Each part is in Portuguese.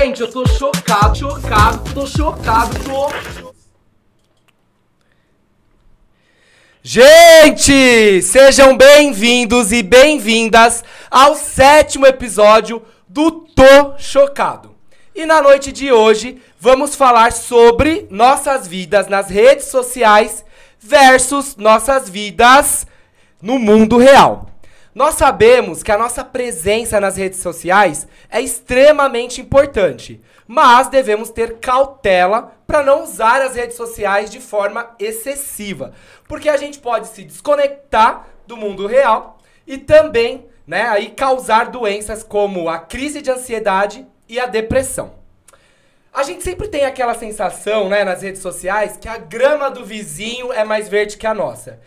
Gente, eu tô chocado, chocado, tô chocado, tô. Gente, sejam bem-vindos e bem-vindas ao sétimo episódio do Tô Chocado. E na noite de hoje vamos falar sobre nossas vidas nas redes sociais versus nossas vidas no mundo real. Nós sabemos que a nossa presença nas redes sociais é extremamente importante, mas devemos ter cautela para não usar as redes sociais de forma excessiva, porque a gente pode se desconectar do mundo real e também, né, aí causar doenças como a crise de ansiedade e a depressão. A gente sempre tem aquela sensação, né, nas redes sociais, que a grama do vizinho é mais verde que a nossa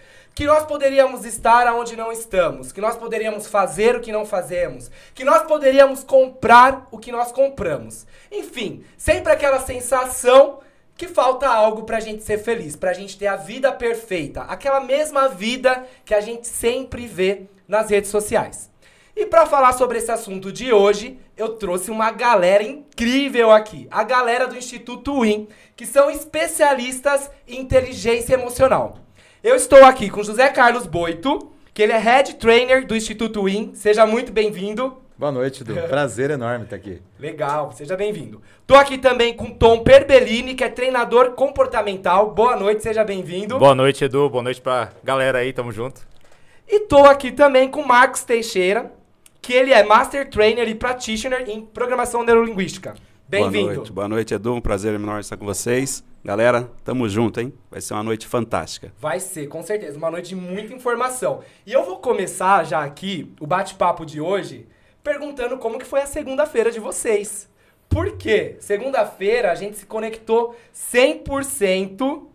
que nós poderíamos estar onde não estamos, que nós poderíamos fazer o que não fazemos, que nós poderíamos comprar o que nós compramos. Enfim, sempre aquela sensação que falta algo pra gente ser feliz, pra gente ter a vida perfeita, aquela mesma vida que a gente sempre vê nas redes sociais. E para falar sobre esse assunto de hoje, eu trouxe uma galera incrível aqui, a galera do Instituto Win, que são especialistas em inteligência emocional. Eu estou aqui com José Carlos Boito, que ele é Head Trainer do Instituto Win. Seja muito bem-vindo. Boa noite, Du. Prazer enorme estar aqui. Legal, seja bem-vindo. Tô aqui também com Tom Perbellini, que é treinador comportamental. Boa noite, seja bem-vindo. Boa noite, Edu. Boa noite pra galera aí, tamo junto. E tô aqui também com Marcos Teixeira, que ele é Master Trainer e Practitioner em Programação Neurolinguística. Bem-vindo. Boa noite, boa noite, Edu. Um prazer enorme estar com vocês. Galera, tamo junto, hein? Vai ser uma noite fantástica. Vai ser, com certeza. Uma noite de muita informação. E eu vou começar já aqui o bate-papo de hoje perguntando como que foi a segunda-feira de vocês. Por quê? Segunda-feira a gente se conectou 100%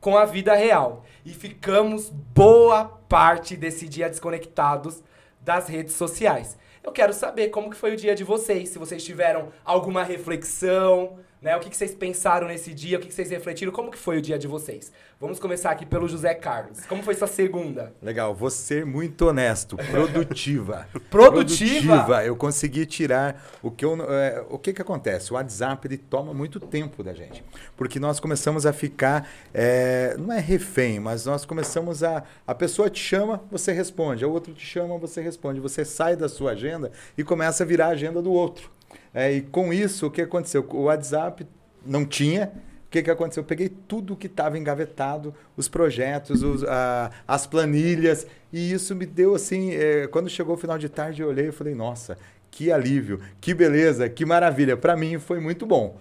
com a vida real. E ficamos boa parte desse dia desconectados das redes sociais. Eu quero saber como que foi o dia de vocês, se vocês tiveram alguma reflexão, né? O que, que vocês pensaram nesse dia? O que, que vocês refletiram? Como que foi o dia de vocês? Vamos começar aqui pelo José Carlos. Como foi sua segunda? Legal, vou ser muito honesto. Produtiva. produtiva? Produtiva. Eu consegui tirar o que eu, é, o que que acontece? O WhatsApp ele toma muito tempo da gente, porque nós começamos a ficar é, não é refém, mas nós começamos a a pessoa te chama, você responde, o outro te chama, você responde, você sai da sua agenda e começa a virar a agenda do outro. É, e com isso, o que aconteceu? O WhatsApp não tinha. O que, que aconteceu? Eu peguei tudo que estava engavetado, os projetos, os, a, as planilhas, e isso me deu assim. É, quando chegou o final de tarde, eu olhei e falei: nossa, que alívio, que beleza, que maravilha. Para mim foi muito bom.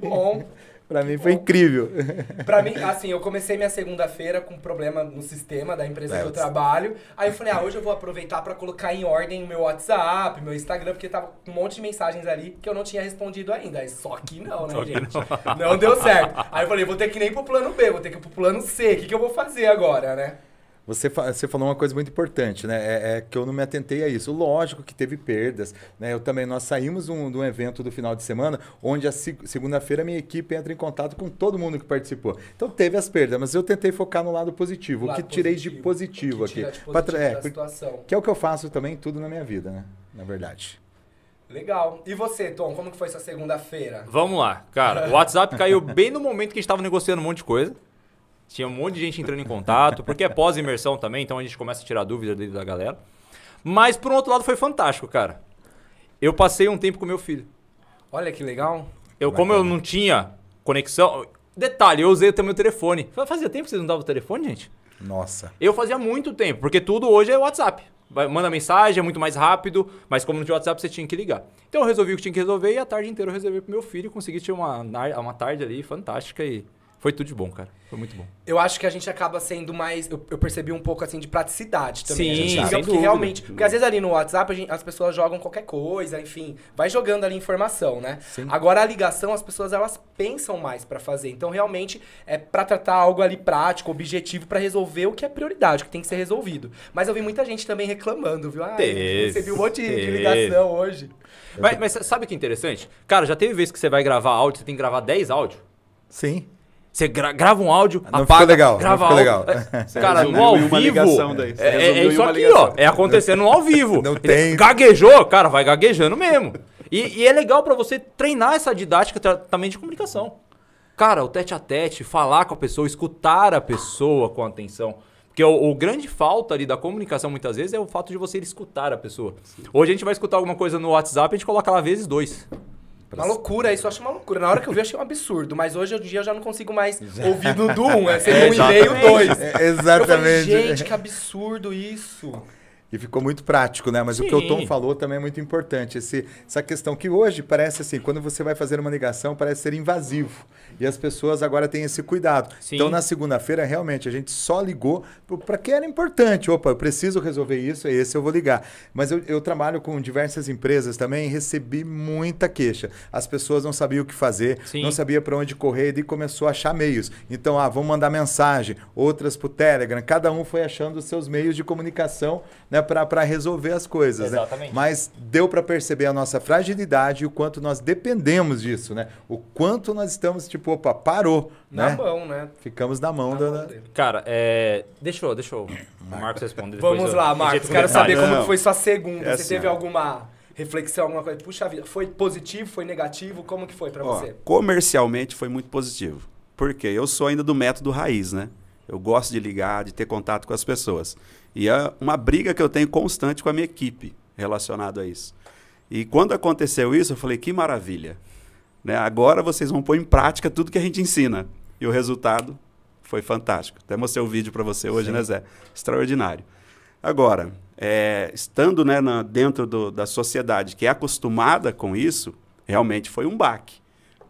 Bom. Pra mim foi incrível. Pra mim, assim, eu comecei minha segunda-feira com um problema no sistema da empresa é, que eu trabalho. Aí eu falei, ah, hoje eu vou aproveitar para colocar em ordem o meu WhatsApp, meu Instagram, porque tava com um monte de mensagens ali que eu não tinha respondido ainda. Só que não, né, Só gente? Não. não. deu certo. Aí eu falei, vou ter que ir nem pro plano B, vou ter que ir pro plano C. O que, que eu vou fazer agora, né? Você, você falou uma coisa muito importante, né? É, é, que eu não me atentei a isso. Lógico que teve perdas, né? Eu também, nós saímos de um, de um evento do final de semana, onde a segunda-feira a minha equipe entra em contato com todo mundo que participou. Então teve as perdas, mas eu tentei focar no lado positivo, o que tirei positivo, de positivo aqui. De positivo é, situação. Que é o que eu faço também tudo na minha vida, né? Na verdade. Legal. E você, Tom, como que foi essa segunda-feira? Vamos lá. Cara, o WhatsApp caiu bem no momento que a gente estava negociando um monte de coisa. Tinha um monte de gente entrando em contato, porque é pós-imersão também, então a gente começa a tirar dúvidas da galera. Mas, por um outro lado, foi fantástico, cara. Eu passei um tempo com meu filho. Olha que legal. Eu, como eu não tinha conexão. Detalhe, eu usei o meu telefone. Fazia tempo que vocês não davam o telefone, gente? Nossa. Eu fazia muito tempo, porque tudo hoje é WhatsApp. Manda mensagem, é muito mais rápido, mas como não tinha WhatsApp, você tinha que ligar. Então eu resolvi o que tinha que resolver e a tarde inteira eu reservei pro meu filho e consegui ter uma, uma tarde ali fantástica e foi tudo de bom, cara. Foi muito bom. Eu acho que a gente acaba sendo mais. Eu, eu percebi um pouco assim de praticidade também. Sim, a gente porque dúvida. realmente. Porque às vezes ali no WhatsApp gente, as pessoas jogam qualquer coisa, enfim, vai jogando ali informação, né? Sim. Agora a ligação, as pessoas elas pensam mais para fazer. Então realmente é para tratar algo ali prático, objetivo, para resolver o que é prioridade, o que tem que ser resolvido. Mas eu vi muita gente também reclamando, viu? Ah, recebi um monte de ligação hoje. Mas, mas sabe o que é interessante? Cara, já teve vez que você vai gravar áudio, você tem que gravar 10 áudios? Sim. Você gra grava um áudio, não apaga, legal, grava não legal. É, cara, no ao vivo, é, é, é, isso aqui, ligação. ó. É acontecendo no ao vivo. Não tem. Gaguejou, cara, vai gaguejando mesmo. E, e é legal pra você treinar essa didática também de comunicação. Cara, o tete a tete, falar com a pessoa, escutar a pessoa com atenção. Porque o, o grande falta ali da comunicação muitas vezes é o fato de você escutar a pessoa. Hoje a gente vai escutar alguma coisa no WhatsApp, a gente coloca lá vezes dois. Uma loucura, isso eu acho uma loucura. Na hora que eu vi, eu achei um absurdo. Mas hoje em dia eu já não consigo mais ouvir no do 1. É ser um e meio, dois. É, Eu falei, exatamente. gente, que absurdo isso. E ficou muito prático, né? Mas o que o Tom Sim. falou também é muito importante. Esse, essa questão que hoje parece assim, quando você vai fazer uma ligação, parece ser invasivo. E as pessoas agora têm esse cuidado. Sim. Então, na segunda-feira, realmente, a gente só ligou para que era importante. Opa, eu preciso resolver isso, é esse eu vou ligar. Mas eu, eu trabalho com diversas empresas também e recebi muita queixa. As pessoas não sabiam o que fazer, Sim. não sabia para onde correr e começou a achar meios. Então, ah, vamos mandar mensagem, outras para o Telegram. Cada um foi achando os seus meios de comunicação né, para resolver as coisas. né? Exatamente. Mas deu para perceber a nossa fragilidade e o quanto nós dependemos disso, né? O quanto nós estamos, tipo, opa, parou, Na né? mão, né? Ficamos na mão Na da... mão dele. Cara, é. Deixa eu, deixa eu. O Marcos responder. depois Vamos eu- lá, Marcos. Quero saber como foi sua segunda. É Você assim, teve ó. alguma reflexão, alguma coisa? Puxa vida, foi positivo, foi negativo? Como que foi pra Ó, você? comercialmente foi muito positivo. Porque eu sou ainda do método raiz, né? Eu gosto de ligar, de ter contato com as pessoas. E é uma briga que eu tenho constante com a minha equipe relacionado a isso. E quando aconteceu isso, eu falei, que maravilha. Né? Agora vocês vão pôr em prática tudo que a gente ensina. E o resultado foi fantástico. Até mostrei o vídeo para você hoje, né, Zé? Extraordinário. Agora, é, estando né, na- dentro do- da sociedade que é acostumada com isso, realmente foi um baque.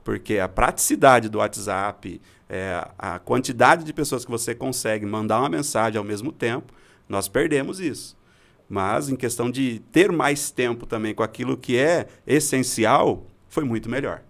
Porque a praticidade do WhatsApp, é, a quantidade de pessoas que você consegue mandar uma mensagem ao mesmo tempo, nós perdemos isso. Mas em questão de ter mais tempo também com aquilo que é essencial, foi muito melhor.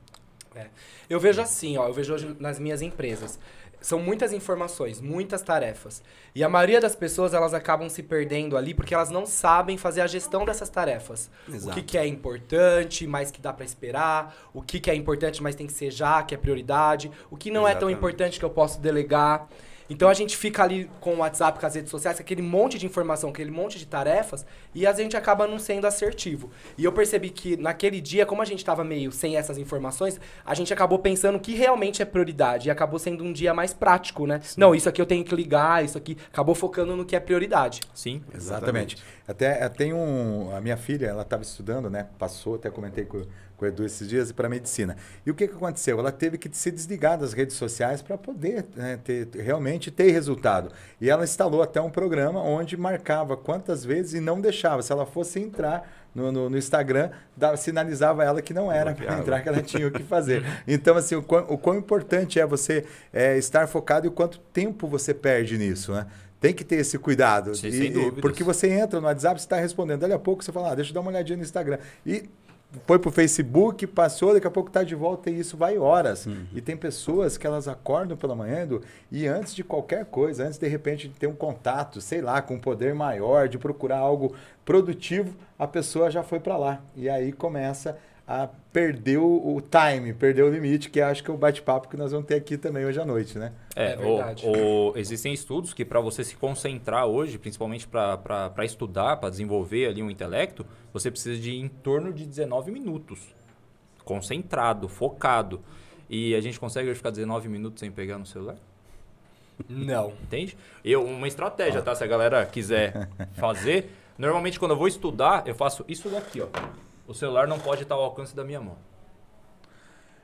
É. Eu vejo assim, ó, eu vejo hoje nas minhas empresas. São muitas informações, muitas tarefas. E a maioria das pessoas, elas acabam se perdendo ali porque elas não sabem fazer a gestão dessas tarefas. O Exato. que, que é importante, mas que dá pra esperar. O que, que é importante, mas tem que ser já, que é prioridade. O que não é tão Exatamente. importante que eu posso delegar. Então a gente fica ali com o WhatsApp, com as redes sociais, com aquele monte de informação, aquele monte de tarefas, e a gente acaba não sendo assertivo. E eu percebi que naquele dia, como a gente tava meio sem essas informações, a gente acabou pensando o que realmente é prioridade. E acabou sendo um dia mais prático, né? Não, isso aqui eu tenho que ligar, isso aqui. Acabou focando no que é prioridade. Sim. Exatamente. Até, até tem um. A minha filha, ela estava estudando, né? Passou, até comentei com, com o Edu esses dias, para medicina. E o que, que aconteceu? Ela teve que se desligar das redes sociais para poder né, ter, realmente ter resultado. E ela instalou até um programa onde marcava quantas vezes e não deixava. Se ela fosse entrar no, no, no Instagram, dava, sinalizava ela que não era para entrar, que ela tinha o que fazer. Então, assim, o quão, o quão importante é você é, estar focado e o quanto tempo você perde nisso, né? Tem que ter esse cuidado. Sim, E-. Porque você entra no WhatsApp, você está respondendo. Dali a pouco você fala, ah, deixa eu dar uma olhadinha no Instagram. E foi pro Facebook, passou, daqui a pouco tá de volta e isso vai horas. E tem pessoas que elas acordam pela manhã Edu, e antes de qualquer coisa, antes de repente de ter um contato, sei lá, com um poder maior, de procurar algo produtivo, a pessoa já foi para lá. E aí começa a perder o, o time, perder o limite, que acho que é o bate-papo que nós vamos ter aqui também hoje à noite, né? É, É verdade. o- o- existem estudos que para você se concentrar hoje, principalmente para estudar, para desenvolver ali um intelecto, você precisa de em torno de 19 minutos. Concentrado, focado. E a gente consegue hoje ficar 19 minutos sem pegar no celular? Não. Entende? Eu, uma estratégia, tá? Se a galera quiser fazer. Normalmente, quando eu vou estudar, eu faço isso daqui, ó. O celular não pode estar ao alcance da minha mão.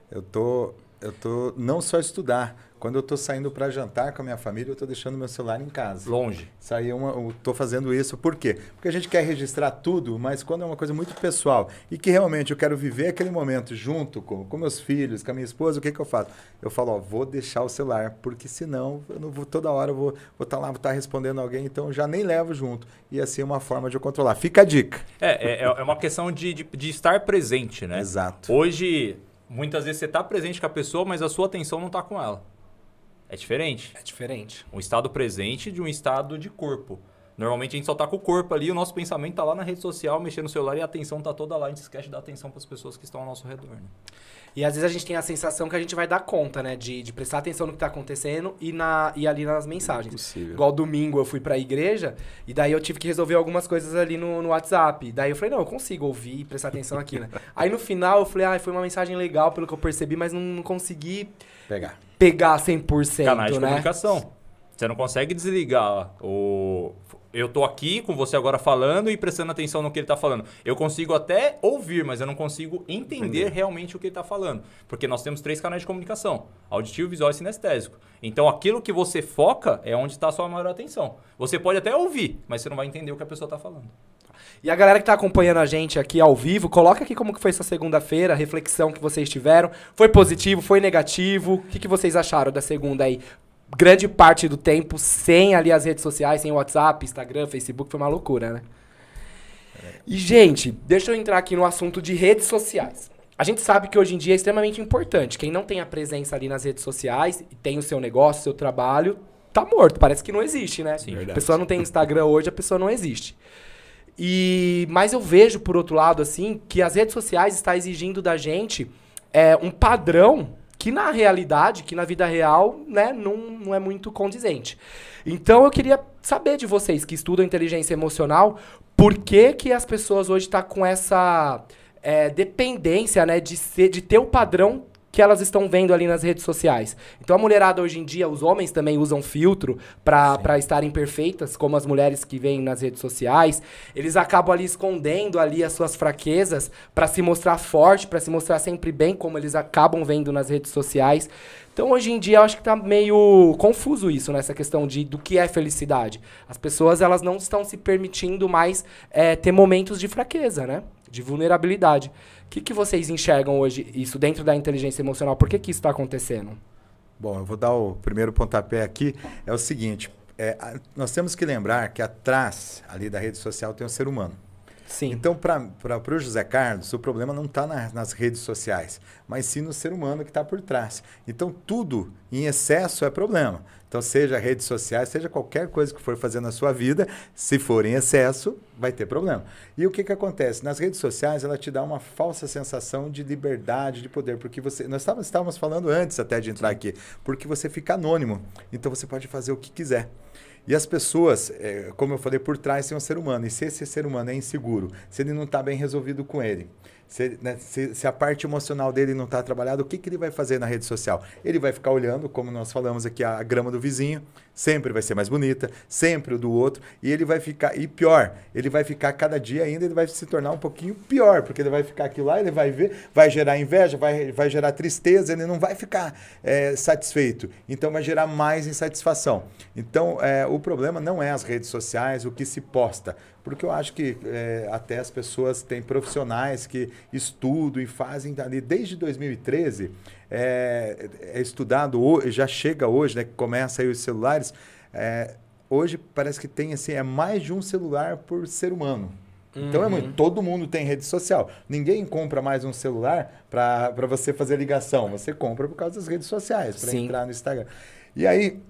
Eu tô, eu tô não só estudar. Quando eu tô saindo para jantar com a minha família, eu tô deixando meu celular em casa. Longe. Sair uma, eu tô fazendo isso por quê? Porque a gente quer registrar tudo, mas quando é uma coisa muito pessoal e que realmente eu quero viver aquele momento junto com, com meus filhos, com a minha esposa, o que que eu faço? Eu falo, ó, vou deixar o celular, porque senão eu não vou toda hora eu vou estar lá, vou estar respondendo alguém, então eu já nem levo junto. E assim é uma forma de eu controlar. Fica a dica. É, é, é uma questão de, de, de estar presente, né? Exato. Hoje, muitas vezes você está presente com a pessoa, mas a sua atenção não está com ela. É diferente. É diferente. Um estado presente de um estado de corpo. Normalmente a gente só tá com o corpo ali, o nosso pensamento tá lá na rede social, mexendo no celular e a atenção tá toda lá. A gente esquece de dar atenção para as pessoas que estão ao nosso redor. Né? E às vezes a gente tem a sensação que a gente vai dar conta, né? De, de prestar atenção no que tá acontecendo e, na, e ali nas mensagens. Possível. Igual domingo eu fui pra igreja e daí eu tive que resolver algumas coisas ali no, no WhatsApp. Daí eu falei, não, eu consigo ouvir e prestar atenção aqui, né? Aí no final eu falei, ah, foi uma mensagem legal pelo que eu percebi, mas não, não consegui Pegar. pegar 100%, Canais de né? comunicação. Você não consegue desligar o. Eu tô aqui com você agora falando e prestando atenção no que ele tá falando. Eu consigo até ouvir, mas eu não consigo entender realmente o que ele tá falando. Porque nós temos três canais de comunicação: auditivo, visual e sinestésico. Então aquilo que você foca é onde está a sua maior atenção. Você pode até ouvir, mas você não vai entender o que a pessoa tá falando. E a galera que tá acompanhando a gente aqui ao vivo, coloca aqui como que foi essa segunda-feira, a reflexão que vocês tiveram. Foi positivo, foi negativo? O que, que vocês acharam da segunda aí? Grande parte do tempo sem ali as redes sociais, sem WhatsApp, Instagram, Facebook, foi uma loucura, né? E, gente, deixa eu entrar aqui no assunto de redes sociais. A gente sabe que hoje em dia é extremamente importante. Quem não tem a presença ali nas redes sociais e tem o seu negócio, o seu trabalho, tá morto. Parece que não existe, né? Sim. a pessoa não tem Instagram hoje, a pessoa não existe. E mas eu vejo por outro lado assim que as redes sociais estão exigindo da gente é, um padrão que na realidade, que na vida real, né, não, não é muito condizente. Então eu queria saber de vocês que estudam inteligência emocional, por que que as pessoas hoje estão com essa é, dependência, né, de ser, de ter o padrão que elas estão vendo ali nas redes sociais. Então a mulherada hoje em dia, os homens também usam filtro pra estarem perfeitas, como as mulheres que vêm nas redes sociais. Eles acabam ali escondendo ali as suas fraquezas pra se mostrar forte, pra se mostrar sempre bem, como eles acabam vendo nas redes sociais. Então hoje em dia eu acho que tá meio confuso isso nessa questão de do que é felicidade. As pessoas elas não estão se permitindo mais é, ter momentos de fraqueza, né? De vulnerabilidade. O que, que vocês enxergam hoje isso dentro da inteligência emocional? Por que, que isso está acontecendo? Bom, eu vou dar o primeiro pontapé aqui. É o seguinte: é, nós temos que lembrar que atrás ali da rede social tem um ser humano. Sim. Então, para o José Carlos, o problema não está nas redes sociais, mas sim no ser humano que está por trás. Então, tudo em excesso é problema. Então, seja redes sociais, seja qualquer coisa que for fazer na sua vida, se for em excesso, vai ter problema. E o que, que acontece? Nas redes sociais, ela te dá uma falsa sensação de liberdade, de poder, porque você. Nós estávamos falando antes até de entrar aqui, porque você fica anônimo. Então, você pode fazer o que quiser. E as pessoas, é, como eu falei, por trás tem um ser humano. E se esse ser humano é inseguro, se ele não está bem resolvido com ele, se, né, se- se a parte emocional dele não está trabalhada, o que, que ele vai fazer na rede social? Ele vai ficar olhando, como nós falamos aqui, a grama do vizinho, sempre vai ser mais bonita, sempre o do outro, e ele vai ficar, e pior, ele vai ficar cada dia ainda, ele vai se tornar um pouquinho pior, porque ele vai ficar aqui lá, ele vai ver, vai gerar inveja, vai, vai gerar tristeza, ele não vai ficar é, satisfeito, então vai gerar mais insatisfação. Então, é, o problema não é as redes sociais, o que se posta, porque eu acho que é, até as pessoas têm profissionais que estudam e fazem ali desde 2013 é, é estudado já chega hoje né que começa aí os celulares é, hoje parece que tem assim é mais de um celular por ser humano então é muito. Todo mundo tem rede social. Ninguém compra mais um celular para você fazer ligação. Você compra por causa das redes sociais, para entrar no Instagram. E aí,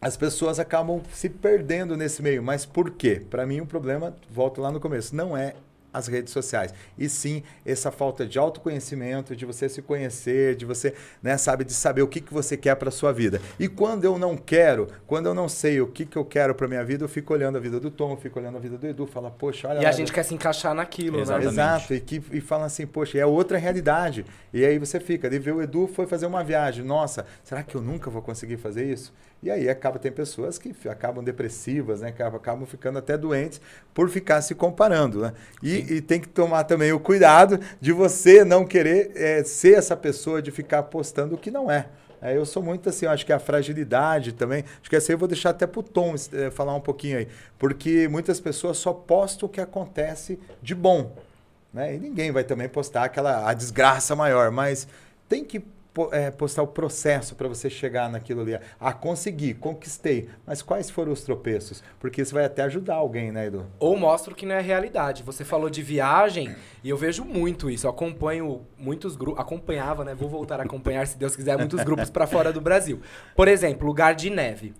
as pessoas acabam se perdendo nesse meio. Mas por quê? Para mim, o problema, volto lá no começo, não é as redes sociais. E sim essa falta de autoconhecimento, de você se conhecer, de você, né, sabe, de saber o que, que você quer para sua vida. E quando eu não quero, quando eu não sei o que, que eu quero para minha vida, eu fico olhando a vida do Tom, eu fico olhando a vida do Edu, fala, poxa, olha E lá, a gente quer se encaixar naquilo, Exatamente. né? Exato, e, que, e fala assim, poxa, é outra realidade. E aí você fica, de ver o Edu foi fazer uma viagem, nossa, será que eu nunca vou conseguir fazer isso? E aí acaba, tem pessoas que acabam depressivas, né? acabam, acabam ficando até doentes por ficar se comparando. Né? E, e tem que tomar também o cuidado de você não querer eh, ser essa pessoa de ficar postando o que não é. É, eu sou muito assim, eu acho que a fragilidade também. Acho que essa aí eu vou deixar até pro Tom eh, falar um pouquinho aí. Porque muitas pessoas só postam o que acontece de bom. Né? E ninguém vai também postar aquela a desgraça maior, mas tem que é, postar o processo para você chegar naquilo ali. Ah, consegui, conquistei. Mas quais foram os tropeços? Porque isso vai até ajudar alguém, né, Edu? Ou mostra o que não é realidade. Você falou de viagem e eu vejo muito isso. Eu acompanho muitos grupos, acompanhava, né? Vou voltar a acompanhar, se Deus quiser, muitos grupos para fora do Brasil. Por exemplo, lugar de neve.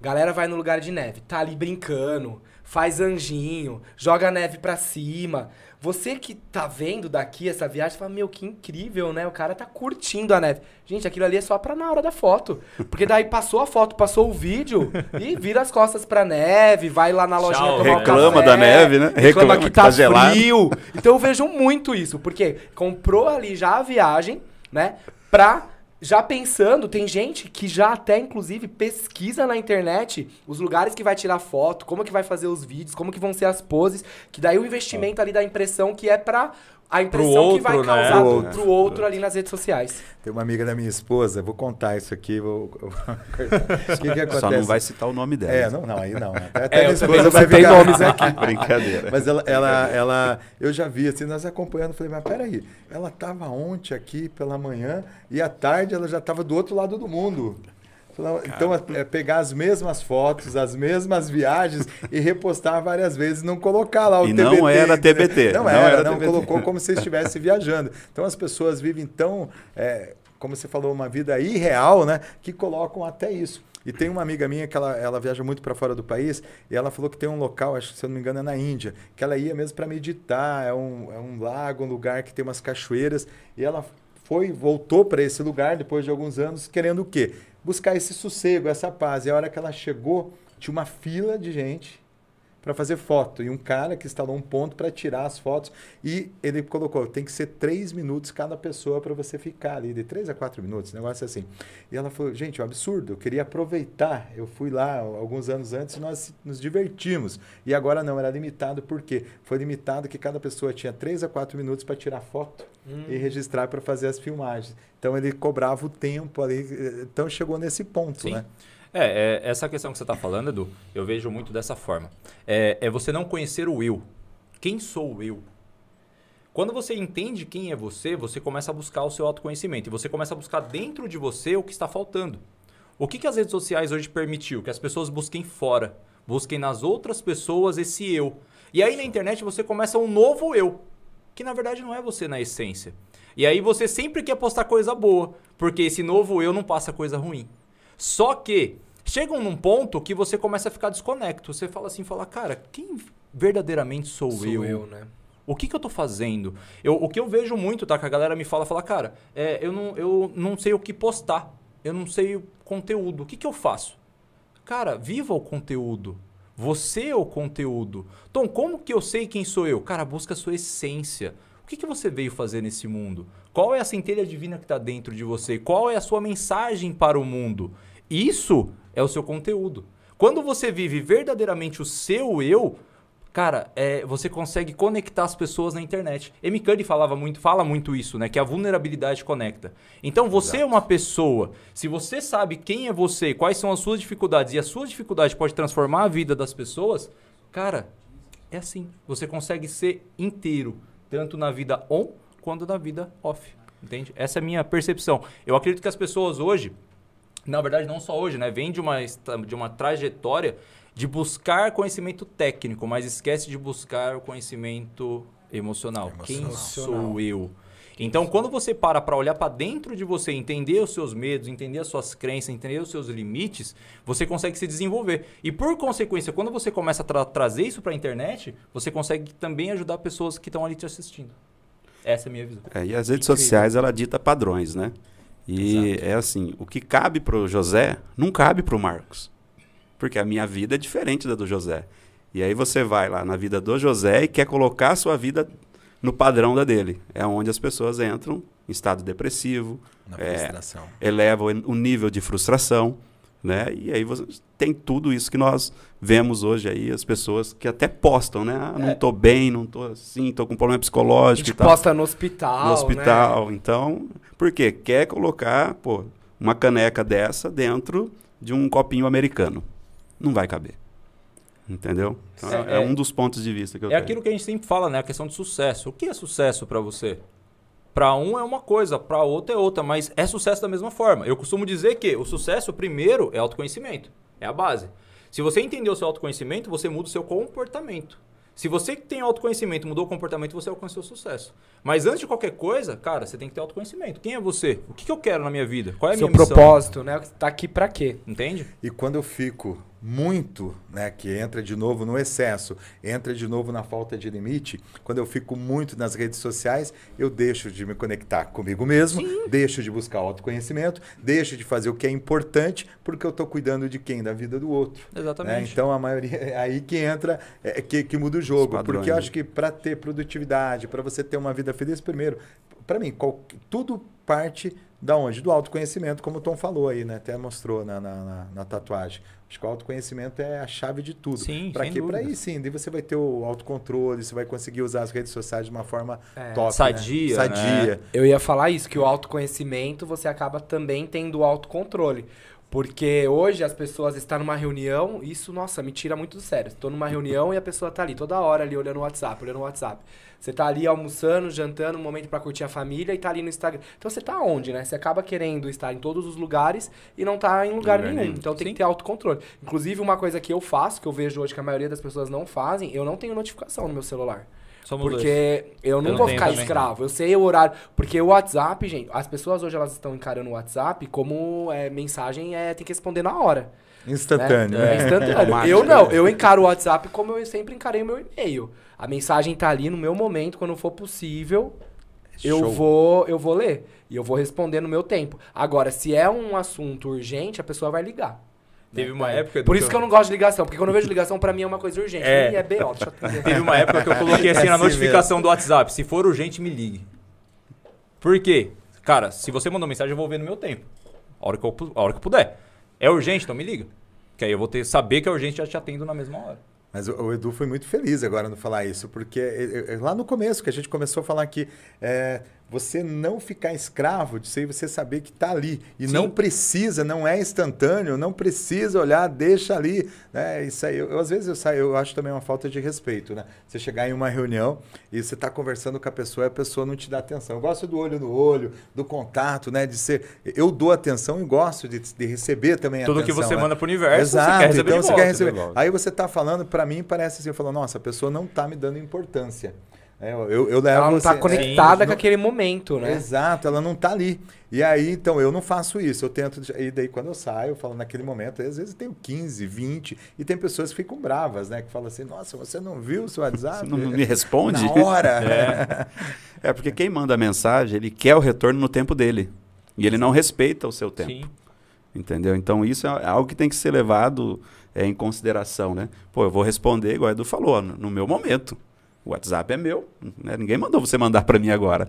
Galera vai no lugar de neve, tá ali brincando, faz anjinho, joga a neve pra cima. Você que tá vendo daqui essa viagem, fala, meu, que incrível, né? O cara tá curtindo a neve. Gente, aquilo ali é só pra na hora da foto. Porque daí passou a foto, passou o vídeo e vira as costas pra neve, vai lá na lojinha Tchau. tomar um Reclama café, da neve, né? Reclama, Reclama que que tá, tá gelado. frio. Então eu vejo muito isso, porque comprou ali já a viagem, né? Pra já pensando, tem gente que já até inclusive pesquisa na internet os lugares que vai tirar foto, como que vai fazer os vídeos, como que vão ser as poses, que daí o investimento ali da impressão que é pra a impressão que vai outro, né? causar Pro pro, outro. pro outro ali nas redes sociais. Tem uma amiga da minha esposa, vou contar isso aqui. Vou, vou que, que acontece? Só não vai citar o nome dela. É, não, não, aí não. Até, até É, minha esposa não vai ficar- nomes aqui. Brincadeira. Mas ela, ela, ela, eu já vi assim, nós acompanhando, falei, mas peraí, ela estava ontem aqui pela manhã e à tarde ela já estava do outro lado do mundo. Então, é pegar as mesmas fotos, as mesmas viagens e repostar várias vezes, não colocar lá o E TBT. não era? TBT, Não, não era, era não, TBT. colocou como se estivesse viajando. Então as pessoas vivem tão, é, como você falou, uma vida irreal, né? Que colocam até isso. E tem uma amiga minha que ela, ela viaja muito para fora do país e ela falou que tem um local, acho que se eu não me engano é na Índia, que ela ia mesmo para meditar, é um, é um lago, um lugar que tem umas cachoeiras e ela foi, voltou para esse lugar depois de alguns anos querendo o quê? Buscar esse sossego, essa paz. E a hora que ela chegou, tinha uma fila de gente para fazer foto. E um cara que instalou um ponto para tirar as fotos. E ele colocou, tem que ser três minutos cada pessoa para você ficar ali, de três a quatro minutos, negócio assim. E ela falou, gente, é um absurdo, eu queria aproveitar. Eu fui lá alguns anos antes e nós nos divertimos. E agora não, era limitado, por quê? Foi limitado que cada pessoa tinha três a quatro minutos para tirar foto e registrar para fazer as filmagens. Então ele cobrava o tempo ali. Então chegou nesse ponto, Sim. né? É, é, essa questão que você está falando, Edu, eu vejo muito dessa forma. É, é você não conhecer o eu. Quem sou eu? Quando você entende quem é você, você começa a buscar o seu autoconhecimento. E você começa a buscar dentro de você o que está faltando. O que, que as redes sociais hoje permitiu? Que as pessoas busquem fora. Busquem nas outras pessoas esse eu. E aí na internet você começa um novo eu. Que na verdade não é você na essência. E aí você sempre quer postar coisa boa. Porque esse novo eu não passa coisa ruim. Só que chegam num ponto que você começa a ficar desconecto. Você fala assim, fala, cara, quem verdadeiramente sou, Sou eu? eu, né? O que, que eu tô fazendo? Eu, o que eu vejo muito, tá? Que a galera me fala, fala, cara, é, eu, não, eu não sei o que postar. Eu não sei o conteúdo. O que, que eu faço? Cara, viva o conteúdo. Você é o conteúdo. Tom, como que eu sei quem sou eu? Cara, busca a sua essência. O que, que você veio fazer nesse mundo? Qual é a centelha divina que está dentro de você? Qual é a sua mensagem para o mundo? Isso é o seu conteúdo. Quando você vive verdadeiramente o seu eu, cara, é, você consegue conectar as pessoas na internet. M. Cuddy falava muito, fala muito isso, né? Que a vulnerabilidade conecta. Então você é uma pessoa. Se você sabe quem é você, quais são as suas dificuldades e as suas dificuldades pode transformar a vida das pessoas, cara, é assim. Você consegue ser inteiro, tanto na vida on quanto na vida off. Entende? Essa é a minha percepção. Eu acredito que as pessoas hoje, na verdade não só hoje, né? Vem de uma, de uma trajetória de buscar conhecimento técnico, mas esquece de buscar o conhecimento emocional. Quem Emocional. sou eu? Então, quando você para para olhar para dentro de você, entender os seus medos, entender as suas crenças, entender os seus limites, você consegue se desenvolver. E por consequência, quando você começa a tra- trazer isso para a internet, você consegue também ajudar pessoas que estão ali te assistindo. Essa é a minha visão. É, e as redes Incrível. sociais, ela dita padrões, né? E é assim, o que cabe pro José, não cabe pro Marcos. Porque a minha vida é diferente da do José. E aí você vai lá na vida do José e quer colocar a sua vida no padrão da dele. É onde as pessoas entram em estado depressivo, Na É. frustração. eleva o o nível de frustração, né? E aí você tem tudo isso que nós vemos hoje aí, as pessoas que até postam, né? Ah, não É. tô bem, não tô assim, tô com problema A psicológico gente e tal posta no hospital, no hospital. né? Então, por quê? Quer colocar, pô, uma caneca dessa dentro de um copinho americano. Não vai caber. Entendeu? Então, É, é, é- um dos pontos de vista que eu É tenho. aquilo que a gente sempre fala, né? A questão de sucesso. O que é sucesso pra você? Pra um é uma coisa, pra outro é outra, mas é sucesso da mesma forma. Eu costumo dizer que o sucesso, primeiro, é autoconhecimento. É a base. Se você entender o seu autoconhecimento, você muda o seu comportamento. Se você que tem autoconhecimento mudou o comportamento, você alcançou o sucesso. Mas antes de qualquer coisa, cara, você tem que ter autoconhecimento. Quem é você? O que, eu quero na minha vida? Qual é a Seu minha missão? propósito, né? Tá aqui pra quê? Entende? E quando eu fico muito, né, que entra de novo no excesso, entra de novo na falta de limite, quando eu fico muito nas redes sociais, eu deixo de me conectar comigo mesmo, deixo de buscar autoconhecimento, deixo de fazer o que é importante, porque eu estou cuidando de quem? Da vida do outro. Exatamente. né? Então a maioria é aí que entra, é, que, que muda o jogo. padrões, Porque eu né? acho que para ter produtividade, para você ter uma vida feliz, primeiro, para mim, qual- tudo parte da onde? Do autoconhecimento, como o Tom falou aí, né? Até mostrou na, na, na- na tatuagem. Acho que o autoconhecimento é a chave de tudo. Sim, Para quê? Para aí sim, daí você vai ter o autocontrole, você vai conseguir usar as redes sociais de uma forma É. top. Sadia, Né? né? Sadia. Eu ia falar isso, que o autoconhecimento você acaba também tendo o autocontrole. Porque hoje as pessoas estão numa reunião, isso, nossa, me tira muito do sério. Estou numa reunião e a pessoa tá ali toda hora ali olhando o WhatsApp, olhando o WhatsApp. Você tá ali almoçando, jantando, um momento pra curtir a família e tá ali no Instagram. Então você tá onde, né? Você acaba querendo estar em todos os lugares e não tá em lugar, Lugar nenhum. nenhum. Então tem Sim. que ter autocontrole. Inclusive, uma coisa que eu faço, que eu vejo hoje que a maioria das pessoas não fazem, eu não tenho notificação no meu celular. Somos dois. Porque eu não não vou ficar também. escravo. Eu sei o horário. Porque o WhatsApp, gente, as pessoas hoje elas estão encarando o WhatsApp como é, mensagem é tem que responder na hora. Instantâneo. né? É instantâneo. Automático, eu não, eu encaro o WhatsApp como eu sempre encarei o meu e-mail. A mensagem tá ali no meu momento, quando for possível, eu Show. vou, eu vou ler. E eu vou responder no meu tempo. Agora, se é um assunto urgente, a pessoa vai ligar. Teve uma época... Por isso que eu não gosto de ligação, porque quando eu vejo ligação, pra mim é uma coisa urgente. É. É, é BO, deixa eu atender. Teve uma época que eu coloquei assim É na assim notificação do WhatsApp. Se for urgente, me ligue. Por quê? Cara, se você mandou mensagem, eu vou ver no meu tempo. A hora que eu, a hora que eu puder. É urgente, então me liga. Que aí eu vou ter saber que é urgente e já te atendo na mesma hora. Mas o, o Edu foi muito feliz agora no falar isso, porque é, é, lá no começo que a gente começou a falar que é, você não ficar escravo disso aí, você saber que está ali. E Sim. não precisa, não é instantâneo, não precisa olhar, deixa ali. Né? Isso aí, eu, eu, às vezes eu saio, eu acho também uma falta de respeito, né? Você chegar em uma reunião e você está conversando com a pessoa e a pessoa não te dá atenção. Eu gosto do olho no olho, do contato, né? De ser. Eu dou atenção e gosto de, de receber também Tudo atenção. que você né? manda pro universo, Exato, você quer receber então de você volta. quer receber. de volta. Aí você tá falando, pra mim parece assim, eu falo, nossa, a pessoa não tá me dando importância. É, eu, eu, levo Ela não tá você- conectada é, com não- aquele momento, né? Exato, ela não tá ali. E aí, então, eu não faço isso. Eu tento. E daí, quando eu saio, eu falo naquele momento, às vezes eu tenho 15, 20, e tem pessoas que ficam bravas, né? Que falam assim, nossa, você não viu o seu WhatsApp? Você não me responde? Na hora. É porque quem manda a mensagem, ele quer o retorno no tempo dele. E ele não respeita o seu tempo. Sim. Entendeu? Então isso é algo que tem que ser levado é, em consideração, né? Pô, eu vou responder, igual o Edu falou, no, no meu momento. O WhatsApp é meu, né? Ninguém mandou você mandar para mim agora.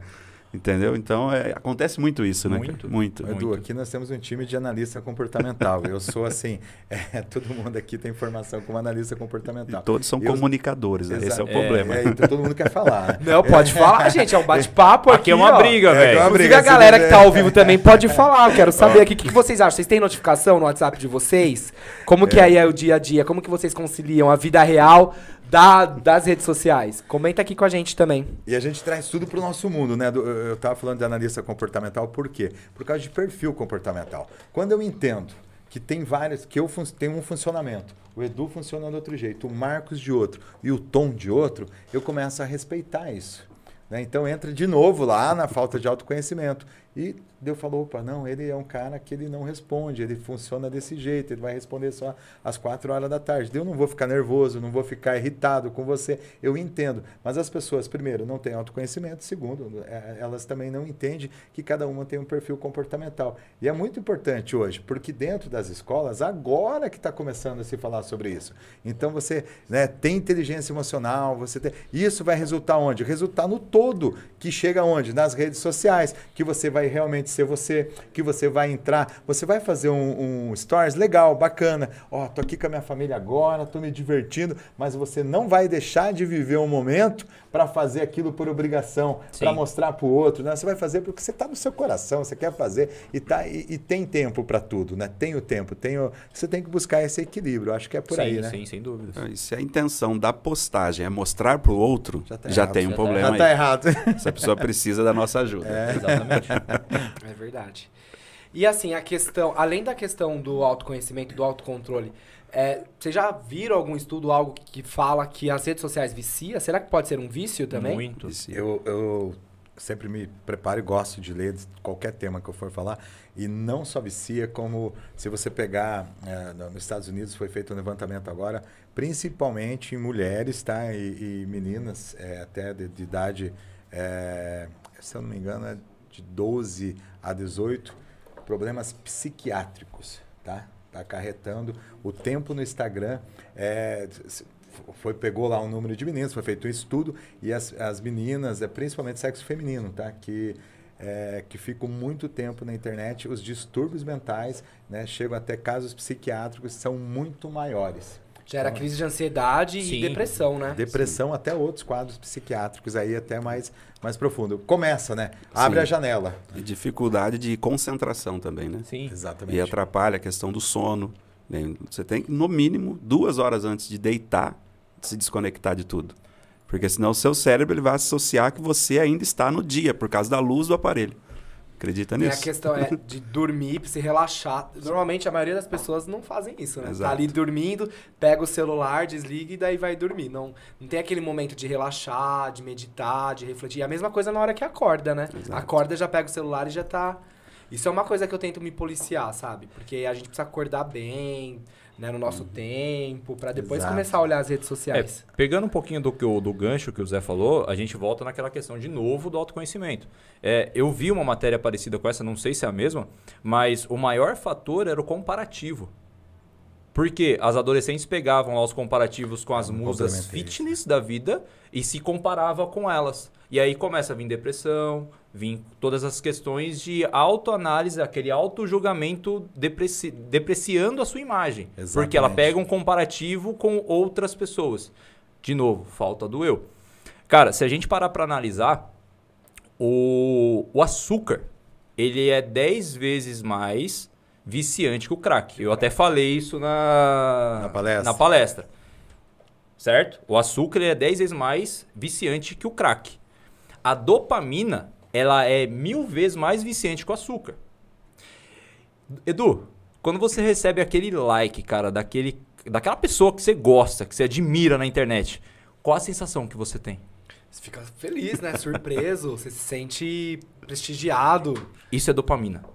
Entendeu? Então é, acontece muito isso, né? Muito. Muito. Edu, Muito. aqui nós temos um time de analista comportamental. Eu sou assim, é, todo mundo aqui tem formação como analista E comportamental. todos são Eu- comunicadores, né? Esse é o problema. É, então todo mundo quer falar. Não, pode falar, gente. É um bate-papo aqui. Aqui é uma ó. briga, É, velho. é uma Inclusive a galera que tá ao vivo também pode falar. Eu quero saber aqui o que, que vocês acham. Vocês têm notificação no WhatsApp de vocês? Como que aí é o dia a dia? Como que vocês conciliam a vida real da- das redes sociais? Comenta aqui com a gente também. E a gente traz tudo para o nosso mundo, né? Do- Eu estava falando de analista comportamental, por quê? Por causa de perfil comportamental. Quando eu entendo que tem vários, que eu tenho um funcionamento, o Edu funciona de outro jeito, o Marcos de outro e o Tom de outro, eu começo a respeitar isso. né? Então entra de novo lá na falta de autoconhecimento. E Deus falou, opa, não, ele é um cara que ele não responde, ele funciona desse jeito, ele vai responder só às quatro horas da tarde. Eu não vou ficar nervoso, não vou ficar irritado com você, eu entendo. Mas as pessoas, primeiro, não têm autoconhecimento, segundo, é, elas também não entendem que cada uma tem um perfil comportamental. E é muito importante hoje, porque dentro das escolas, agora que está começando a se falar sobre isso. Então você né, tem inteligência emocional, você tem... isso vai resultar onde? Resultar no todo, que chega onde? Nas redes sociais, que você vai realmente ser você, que você vai entrar, você vai fazer um, um stories legal, bacana. Ó, tô aqui com a minha família agora, tô me divertindo, mas você não vai deixar de viver um momento para fazer aquilo por obrigação, para mostrar para o outro, né? Você vai fazer porque você tá no seu coração, você quer fazer e tá e, e tem tempo para tudo, né? Tem o tempo, tem o, você tem que buscar esse equilíbrio. Acho que é por sim, aí, né? sim, sem dúvidas. E se a intenção da postagem é mostrar para o outro, Já já, tá errado, tem um já tá problema Já tá aí. errado. Essa pessoa precisa da nossa ajuda. Exatamente. É verdade. E assim, a questão, além da questão do autoconhecimento, do autocontrole, é, vocês já viram algum estudo, algo que, que fala que as redes sociais vicia? Será que pode ser um vício também? Muito. Eu, eu sempre me preparo e gosto de ler qualquer tema que eu for falar. E não só vicia, como se você pegar. É, nos Estados Unidos foi feito um levantamento agora, principalmente em mulheres tá? e, e meninas, é, até de, de idade, é, se eu não me engano, é de 12 a 18, problemas psiquiátricos. Tá? Acarretando o tempo no Instagram. É, foi pegou lá um número de meninas, foi feito um estudo e as, as meninas, é principalmente sexo feminino, tá? Que é, que ficam muito tempo na internet, os distúrbios mentais, né, chegam até casos psiquiátricos são muito maiores. Gera então, crise de ansiedade sim. e depressão, né? Depressão, sim. até outros quadros psiquiátricos aí até mais, mais profundo. Começa, né? Abre sim. a janela. E dificuldade de concentração também, né? Sim. Exatamente. E atrapalha a questão do sono. Né? Você tem que, no mínimo, duas horas antes de deitar, se desconectar de tudo. Porque senão o seu cérebro ele vai associar que você ainda está no dia, por causa da luz do aparelho. Acredita nisso? E a questão é de dormir, se relaxar. Normalmente a maioria das pessoas não fazem isso, né? Tá Exato. Tá ali dormindo, pega o celular, desliga e daí vai dormir. Não, não tem aquele momento de relaxar, de meditar, de refletir. E a mesma coisa na hora que acorda, né? Exato. Acorda, já pega o celular e já tá. Isso é uma coisa que eu tento me policiar, sabe? Porque a gente precisa acordar bem, né, no nosso uhum. tempo, para depois Exato. começar a olhar as redes sociais. É, pegando um pouquinho do, que o, do gancho que o Zé falou, a gente volta naquela questão de novo do autoconhecimento. É, eu vi uma matéria parecida com essa, não sei se é a mesma, mas o maior fator era o comparativo. Porque as adolescentes pegavam lá os comparativos com as musas fitness da vida e se comparava com elas. E aí começa a vir depressão, vir todas as questões de autoanálise, aquele auto-julgamento depreci depreciando a sua imagem. Exatamente. Porque ela pega um comparativo com outras pessoas. De novo, falta do eu. Cara, se a gente parar para analisar, o, o açúcar, ele é 10 vezes mais viciante que o crack. Eu até falei isso na, na, palestra. na palestra. Certo? O açúcar é 10 vezes mais viciante que o crack. A dopamina, ela é mil vezes mais viciante que o açúcar. Edu, quando você recebe aquele like, cara, daquele, daquela pessoa que você gosta, que você admira na internet, qual a sensação que você tem? Você fica feliz, né? Surpreso, você se sente prestigiado. Isso é dopamina.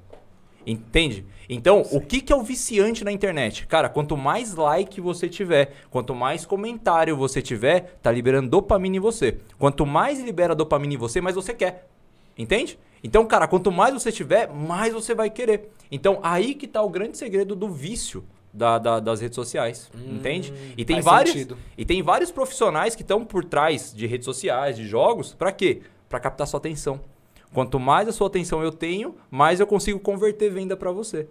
Entende? Então, o que, que é o viciante na internet? Cara, quanto mais like você tiver, quanto mais comentário você tiver, tá liberando dopamina em você. Quanto mais libera dopamina em você, mais você quer. Entende? Então, cara, quanto mais você tiver, mais você vai querer. Então, aí que tá o grande segredo do vício da, da, das redes sociais. Hum, entende? E tem, vários, sentido. e tem vários profissionais que estão por trás de redes sociais, de jogos, para quê? Para captar sua atenção. Quanto mais a sua atenção eu tenho, mais eu consigo converter venda para você.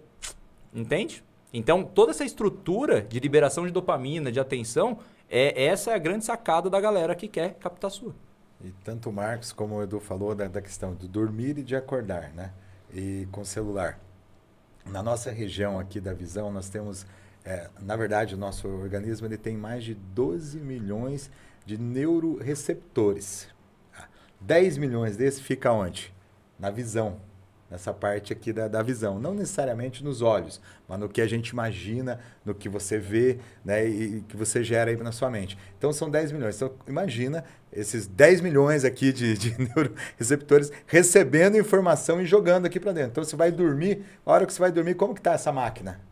Entende? Então, toda essa estrutura de liberação de dopamina, de atenção, é essa é a grande sacada da galera que quer captar sua. E tanto o Marcos como o Edu falou da, da questão de dormir e de acordar, né? E com celular. Na nossa região aqui da visão, nós temos, é, na verdade, o nosso organismo ele tem mais de 12 milhões de neuroreceptores. 10 milhões desses fica onde? Na visão. Nessa parte aqui da, da visão. Não necessariamente nos olhos, mas no que a gente imagina, no que você vê né, e, que você gera aí na sua mente. Então são 10 milhões. Então imagina esses 10 milhões aqui de, de neuroreceptores recebendo informação e jogando aqui para dentro. Então você vai dormir, a hora que você vai dormir, como que está essa máquina?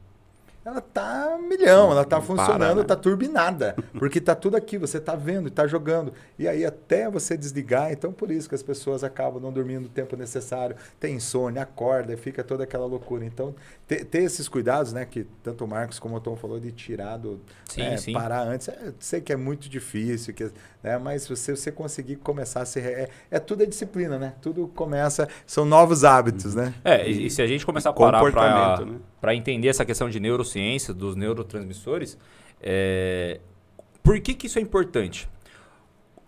Ela tá milhão, ela tá funcionando, para, né? tá turbinada, porque tá tudo aqui, você tá vendo, tá jogando. E aí até você desligar, então por isso que as pessoas acabam não dormindo o tempo necessário, tem insônia, acorda, fica toda aquela loucura. Então, ter, ter esses cuidados, né, que tanto o Marcos como o Tom falou de tirar do sim, né, sim. parar antes, é, sei que é muito difícil, que, né, mas se você conseguir começar a ser é, é tudo é disciplina, né? Tudo começa, são novos hábitos, né? É, e, e se a gente começar a parar para né? Para entender essa questão de neurociência, dos neurotransmissores, é... por que, que isso é importante?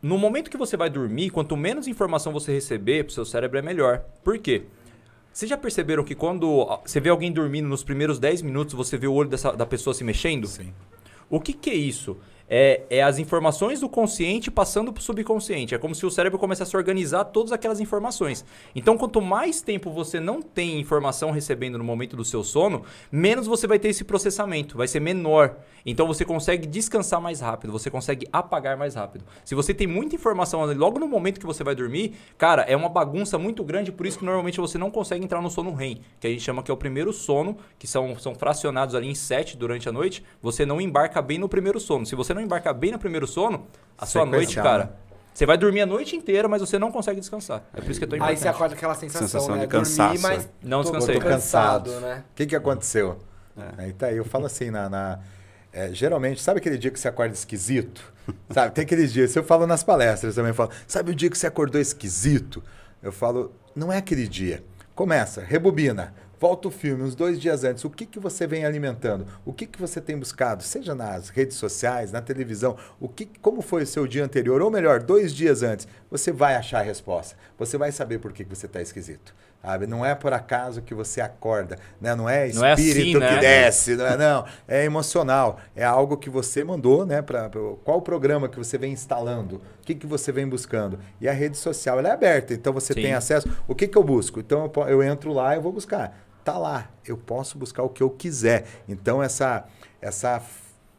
No momento que você vai dormir, quanto menos informação você receber, para o seu cérebro é melhor. Por quê? Vocês já perceberam que quando você vê alguém dormindo nos primeiros 10 minutos, você vê o olho dessa, da pessoa se mexendo? Sim. O que, que é isso? É, é as informações do consciente passando pro subconsciente. É como se o cérebro começasse a organizar todas aquelas informações. Então, quanto mais tempo você não tem informação recebendo no momento do seu sono, menos você vai ter esse processamento, vai ser menor. Então você consegue descansar mais rápido, você consegue apagar mais rápido. Se você tem muita informação logo no momento que você vai dormir, cara, é uma bagunça muito grande, por isso que normalmente você não consegue entrar no sono REM, que a gente chama que é o primeiro sono, que são, são fracionados ali em sete durante a noite, você não embarca bem no primeiro sono. Se você não embarcar bem no primeiro sono, a sua noite, Sequencial, né? cara, você vai dormir a noite inteira, mas você não consegue descansar. É por isso que é tão Aí importante. você acorda com aquela sensação, Sensação né? de cansaço, Dormir, mas Não tô, descansei. tô cansado, né? O que, que aconteceu? Aí tá aí, eu falo assim, na, na- é, geralmente, sabe aquele dia que você acorda esquisito? Sabe, tem aqueles dias, eu falo nas palestras também, eu falo, sabe o dia que você acordou esquisito? Eu falo, não é aquele dia. Começa, rebobina, volta o filme uns dois dias antes. O que, que você vem alimentando? O que, que você tem buscado? Seja nas redes sociais, na televisão, o que, como foi o seu dia anterior? Ou melhor, dois dias antes, você vai achar a resposta. Você vai saber por que, que você está esquisito. Sabe? Não é por acaso que você acorda, né? não é Não é assim, espírito né? que desce, não é, não. É emocional. É algo que você mandou, né? Pra, pra- qual o programa que você vem instalando? O que, que você vem buscando? E a rede social ela é aberta, então você Sim. tem acesso. O que, que eu busco? Então eu, eu entro lá e vou buscar. Tá lá. Eu posso buscar o que eu quiser. Então essa, essa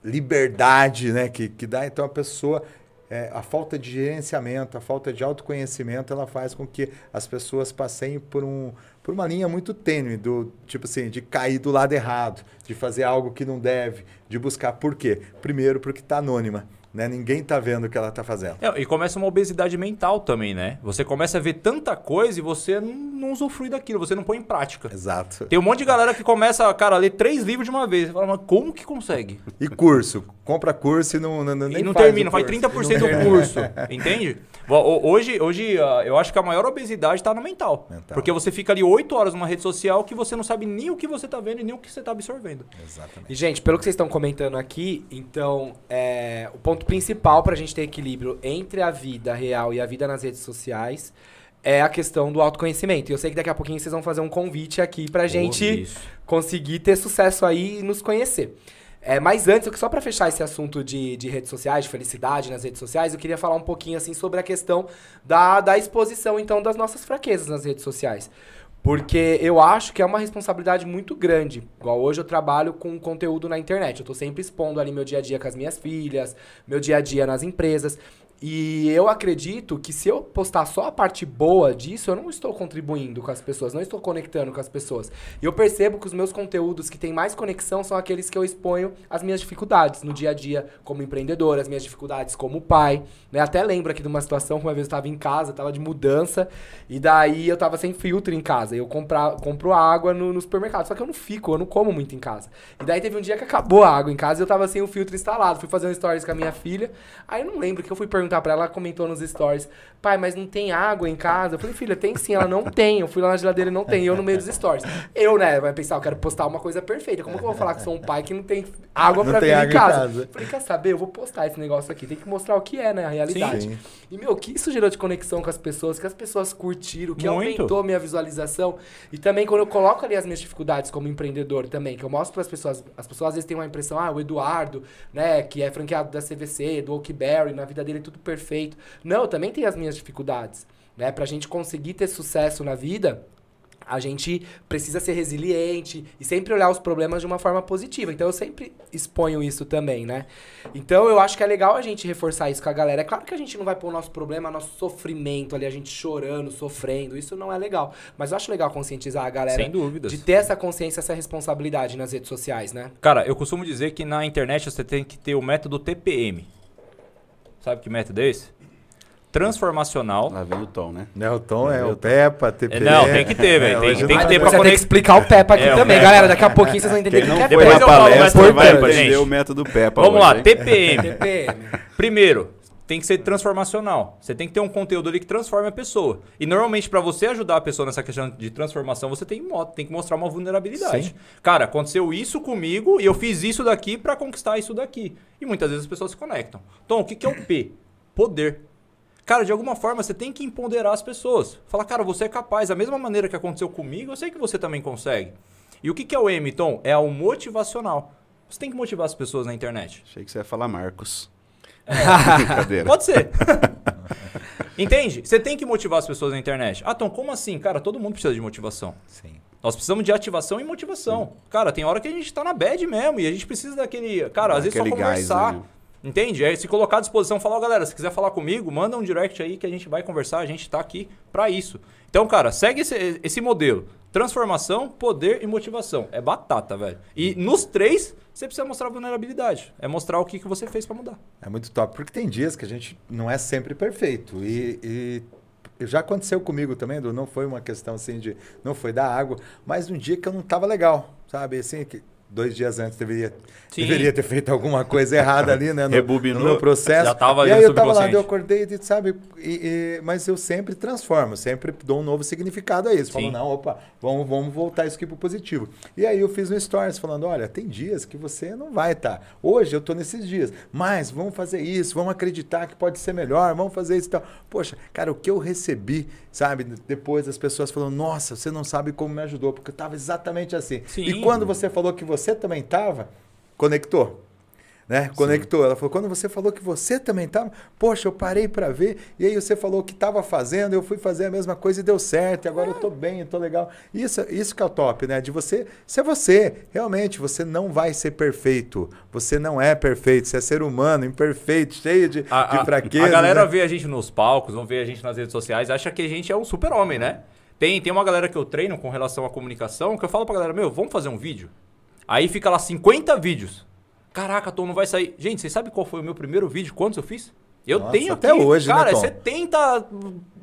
liberdade né, que, que dá, então a pessoa. é, a falta de gerenciamento, a falta de autoconhecimento, ela faz com que as pessoas passem por, um, por uma linha muito tênue, do tipo assim, de cair do lado errado, de fazer algo que não deve, de buscar por quê? Primeiro, porque está anônima. Né? Ninguém está vendo o que ela está fazendo. É, e começa uma obesidade mental também, né? Você começa a ver tanta coisa e você não, não usufrui daquilo, você não põe em prática. Exato. Tem um monte de galera que começa, cara, a ler três livros de uma vez. Você fala, mas como que consegue? E curso. Compra curso e não, não, nem e não faz termina, o faz curso. 30% do curso. Entende? Ho- ho- Hoje, hoje ah, eu acho que a maior obesidade está no mental. Mental. Porque você fica ali 8 horas numa rede social que você não sabe nem o que você está vendo e nem o que você está absorvendo. Exatamente. E, gente, pelo que vocês estão comentando aqui, então, é, o ponto principal pra gente ter equilíbrio entre a vida real e a vida nas redes sociais é a questão do autoconhecimento. E eu sei que daqui a pouquinho vocês vão fazer um convite aqui pra gente isso. conseguir ter sucesso aí e nos conhecer. É, mas antes, só pra fechar esse assunto de, de redes sociais, de felicidade nas redes sociais, eu queria falar um pouquinho assim sobre a questão da, da exposição, então, das nossas fraquezas nas redes sociais. Porque eu acho que é uma responsabilidade muito grande. Igual hoje eu trabalho com conteúdo na internet. Eu tô sempre expondo ali meu dia a dia com as minhas filhas, meu dia a dia nas empresas. E eu acredito que se eu postar só a parte boa disso, eu não estou contribuindo com as pessoas, não estou conectando com as pessoas. E eu percebo que os meus conteúdos que têm mais conexão são aqueles que eu exponho as minhas dificuldades no dia a dia como empreendedor, as minhas dificuldades como pai. Né? Até lembro aqui de uma situação que uma vez eu estava em casa, estava de mudança, e daí eu estava sem filtro em casa. Eu comprar, compro água no, no supermercado, só que eu não fico, eu não como muito em casa. E daí teve um dia que acabou a água em casa e eu tava sem o filtro instalado. Fui fazer um stories com a minha filha. Aí eu não lembro que eu fui perguntar pra ela, ela comentou nos stories: pai, mas não tem água em casa? Eu falei, filha, tem sim, ela não tem. Eu fui lá na geladeira e não tem. E eu no meio dos stories. Eu, né, vai pensar, eu quero postar uma coisa perfeita. Como que eu vou falar que sou um pai que não tem água Não pra vir em casa? casa. Falei, quer saber? Eu vou postar esse negócio aqui. Tem que mostrar o que é, né? A realidade. Sim. E, meu, o que isso gerou de conexão com as pessoas? Que as pessoas curtiram, que Muito. aumentou a minha visualização. E também quando eu coloco ali as minhas dificuldades como empreendedor também, que eu mostro para as pessoas, as pessoas às vezes têm uma impressão, ah, o Eduardo, né, que é franqueado da CVC, do Oakberry, na vida dele é tudo perfeito. Não, eu também tenho as minhas dificuldades, né? Pra gente conseguir ter sucesso na vida, a gente precisa ser resiliente e sempre olhar os problemas de uma forma positiva. Então eu sempre exponho isso também, né? Então eu acho que é legal a gente reforçar isso com a galera. É claro que a gente não vai pôr o nosso problema, nosso sofrimento ali, a gente chorando, sofrendo. Isso não é legal. Mas eu acho legal conscientizar a galera Sem dúvidas. de ter essa consciência, essa responsabilidade nas redes sociais, né? Cara, eu costumo dizer que na internet você tem que ter o método TPM. Sabe que método é esse? Transformacional. Lá vem o tom, né? Nelton é o Peppa, TPM. Não, tem que ter, velho. Tem- hoje tem não- que ter pra tem conect- que explicar o Peppa aqui É, o também, Peppa. galera. Daqui a pouquinho vocês vão entender Quem o que não é foi Depois na eu falo, palestra vai Peppa, entender gente. o método Peppa Vamos hoje, lá? TPM. TPM. Primeiro, tem que ser transformacional. Você tem que ter um conteúdo ali que transforme a pessoa. E normalmente, para você ajudar a pessoa nessa questão de transformação, você tem, tem que mostrar uma vulnerabilidade. Sim. Cara, aconteceu isso comigo e eu fiz isso daqui para conquistar isso daqui. E muitas vezes as pessoas se conectam. Então, o que, que é o P? Poder. Cara, de alguma forma você tem que empoderar as pessoas. Falar, cara, você é capaz. Da mesma maneira que aconteceu comigo, eu sei que você também consegue. E o que, que é o M, Tom? É o motivacional. Você tem que motivar as pessoas na internet. Achei que você ia falar Marcos. Brincadeira. Pode ser. Entende? Você tem que motivar as pessoas na internet. Ah, então como assim? Cara, todo mundo precisa de motivação. Sim. Nós precisamos de ativação e motivação. Cara, tem hora que a gente tá na bad mesmo e a gente precisa daquele. Cara, às vezes só gás, conversar. né? Entende? É se colocar à disposição, falar, ó, galera, se quiser falar comigo, manda um direct aí que a gente vai conversar, a gente tá aqui pra isso. Então, cara, segue esse, esse modelo. Transformação, poder e motivação. É batata, velho. E nos três, você precisa mostrar vulnerabilidade. É mostrar o que, que você fez pra mudar. É muito top, porque tem dias que a gente não é sempre perfeito. E, e já aconteceu comigo também, Edu, não foi uma questão assim de. Não foi da água, mas um dia que eu não estava legal, sabe? Assim, que dois dias antes deveria, Sim. deveria ter feito alguma coisa errada ali, né? No, Rebobinou. no meu processo. Já tava e aí eu tava lá, eu acordei, e, sabe? E, e- mas eu sempre transformo, sempre dou um novo significado a isso. Falo, Sim. não, opa, vamos, vamos voltar isso aqui pro positivo. E aí eu fiz no Stories falando: olha, tem dias que você não vai estar. Hoje eu tô nesses dias, mas vamos fazer isso, vamos acreditar que pode ser melhor, vamos fazer isso e tal. Poxa, cara, o que eu recebi, sabe, depois das pessoas falando: nossa, você não sabe como me ajudou, porque eu tava exatamente assim. Sim. E quando você falou que você também tava, conectou. Né? Conectou. Ela falou: quando você falou que você também estava, poxa, eu parei para ver, e aí você falou que estava fazendo, eu fui fazer a mesma coisa e deu certo, e agora eu tô bem, eu tô legal. Isso, isso que é o top, né? De você ser você. Realmente, você não vai ser perfeito. Você não é perfeito, você é ser humano, imperfeito, cheio de, A, de a- fraqueza. a galera né? vê a gente nos palcos, vão ver a gente nas redes sociais, acha que a gente é um super-homem, né? Tem, tem uma galera que eu treino com relação à comunicação que eu falo pra galera, meu, vamos fazer um vídeo? Aí fica lá 50 vídeos. Caraca, Tom, não vai sair. Gente, vocês sabem qual foi o meu primeiro vídeo? Quantos eu fiz? Eu Nossa, tenho até aqui, hoje, né, cara, é Tom? 70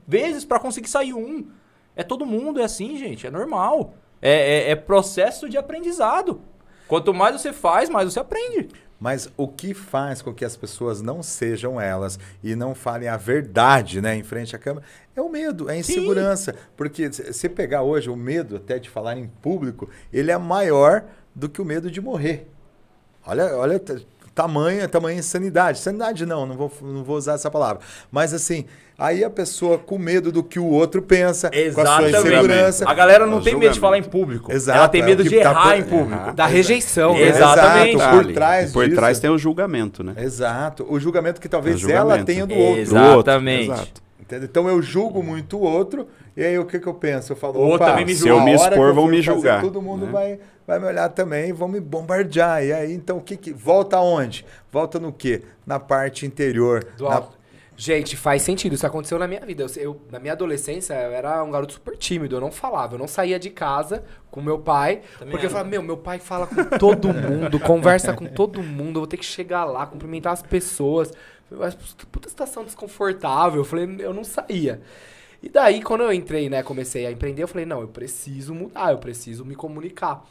vezes pra conseguir sair um. É todo mundo, é assim, gente, é normal. É, é- é processo de aprendizado. Quanto mais você faz, mais você aprende. Mas o que faz com que as pessoas não sejam elas e não falem a verdade, né, em frente à câmera, é o medo, é a insegurança. Porque se se pegar hoje o medo até de falar em público, ele é maior do que o medo de morrer. Olha, olha tamanho, tamanho insanidade. Sanidade não, não vou, não vou usar essa palavra. Mas assim, aí a pessoa com medo do que o outro pensa, com a sua Exatamente. insegurança. A galera não É o tem medo de julgamento. falar em público. Exato, Ela tem é medo que de tá errar por- em público. errar. Da rejeição, né? Exatamente. Exato, por trás por disso. trás tem o julgamento, né? Exato. O julgamento que talvez É julgamento. ela tenha do outro. Exatamente. Do outro, exato. Entendeu? Então eu julgo muito o outro, e aí o que, que eu penso? Eu falo, O outro opa, também me. Se eu me expor, que eu vão me fazer, julgar, Todo mundo né? vai, vai me olhar também e vão me bombardear. E aí, então, o que que. Volta aonde? Volta no quê? Na parte interior. Do na- alto. Gente, faz sentido. Isso aconteceu na minha vida. Eu, eu- na minha adolescência, eu era um garoto super tímido. Eu não falava. Eu não saía de casa com meu pai. Também porque eu era. falava, meu, meu pai fala com todo mundo, conversa com todo mundo. Eu vou ter que chegar lá, cumprimentar as pessoas. Mas, Puta situação desconfortável. Eu falei, eu não saía. E daí, quando eu entrei, né, comecei a empreender, eu falei, não, eu preciso mudar, eu preciso me comunicar.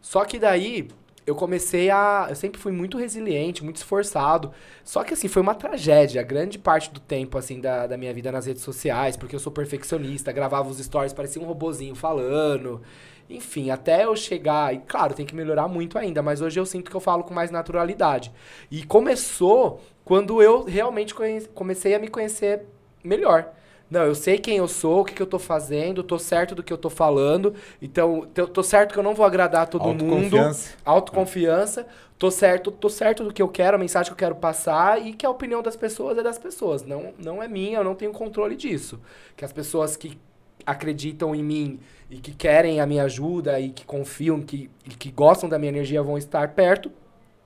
Só que daí, eu comecei a. Eu sempre fui muito resiliente, muito esforçado. Só que assim, foi uma tragédia. Grande parte do tempo, assim, da, da minha vida nas redes sociais, porque eu sou perfeccionista, gravava os stories, parecia um robozinho falando. Enfim, até eu chegar. E claro, tem que melhorar muito ainda, mas hoje eu sinto que eu falo com mais naturalidade. E começou quando eu realmente comecei a me conhecer melhor. Não, eu sei quem eu sou, o que, que eu tô fazendo, tô certo do que eu tô falando. Então, tô, certo que eu não vou agradar todo mundo. Autoconfiança. Autoconfiança. Tô certo, tô certo do que eu quero, a mensagem que eu quero passar e que a opinião das pessoas é das pessoas. Não, não é minha, eu não tenho controle disso. Que as pessoas que acreditam em mim e que querem a minha ajuda e que confiam que, e que gostam da minha energia vão estar perto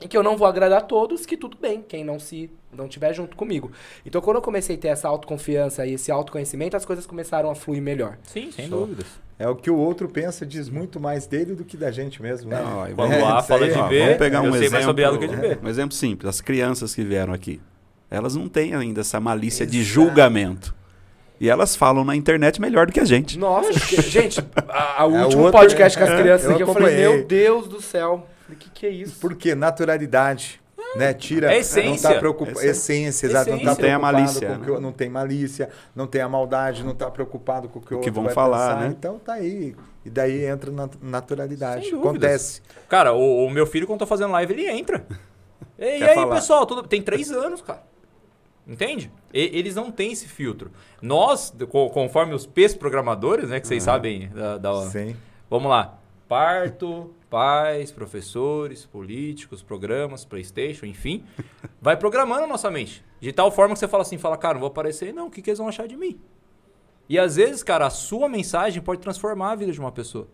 e que eu não vou agradar todos, que tudo bem, quem não se não tiver junto comigo. Então, quando eu comecei a ter essa autoconfiança e esse autoconhecimento, as coisas começaram a fluir melhor. Sim, sem Show. dúvidas. É o que o outro pensa, diz muito mais dele do que da gente mesmo, né? Não, aí Vamos É, lá, fala aí, de ó, ver. Vamos pegar eu um sei exemplo. mais sobre ela do que de ver. Um exemplo simples. As crianças que vieram aqui, elas não têm ainda essa malícia de julgamento. E elas falam na internet melhor do que a gente. Nossa, gente, a, a É último outro- podcast com as crianças eu aqui, eu falei, meu Deus do céu. O que, que é isso? Porque naturalidade, né? Tira. É essência. Não tá preocupado. Essência. Essência, exato. Não tá. Tem a malícia, com o que né? não tem malícia, não tem a maldade, não tá preocupado com o que o O que vão falar, pensar. né? Então tá aí. E daí entra na naturalidade. Acontece. Cara, o, o meu filho, quando tá fazendo live, ele entra. E, e aí, falar. pessoal, tudo- tem três anos, cara. Entende? E- eles não têm esse filtro. Nós, co- conforme os P's programadores, né, que vocês sabem da, da- Sim. Vamos lá. Parto, pais, professores, políticos, programas, Playstation, enfim. Vai programando a nossa mente. De tal forma que você fala assim, fala, cara, não vou aparecer, não, o que, que eles vão achar de mim? E às vezes, cara, a sua mensagem pode transformar a vida de uma pessoa.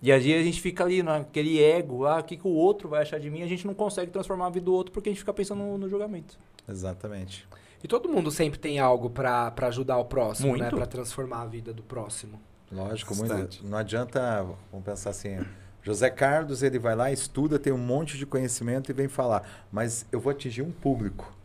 E aí a gente fica ali naquele ego, ah, o que, que o outro vai achar de mim? A gente não consegue transformar a vida do outro porque a gente fica pensando no, no julgamento. Exatamente. E todo mundo sempre tem algo pra pra ajudar o próximo, né? Muito. Pra transformar a vida do próximo. Lógico, Bastante. muito. Não adianta, vamos pensar assim, José Carlos, ele vai lá, estuda, tem um monte de conhecimento e vem falar, mas eu vou atingir um público.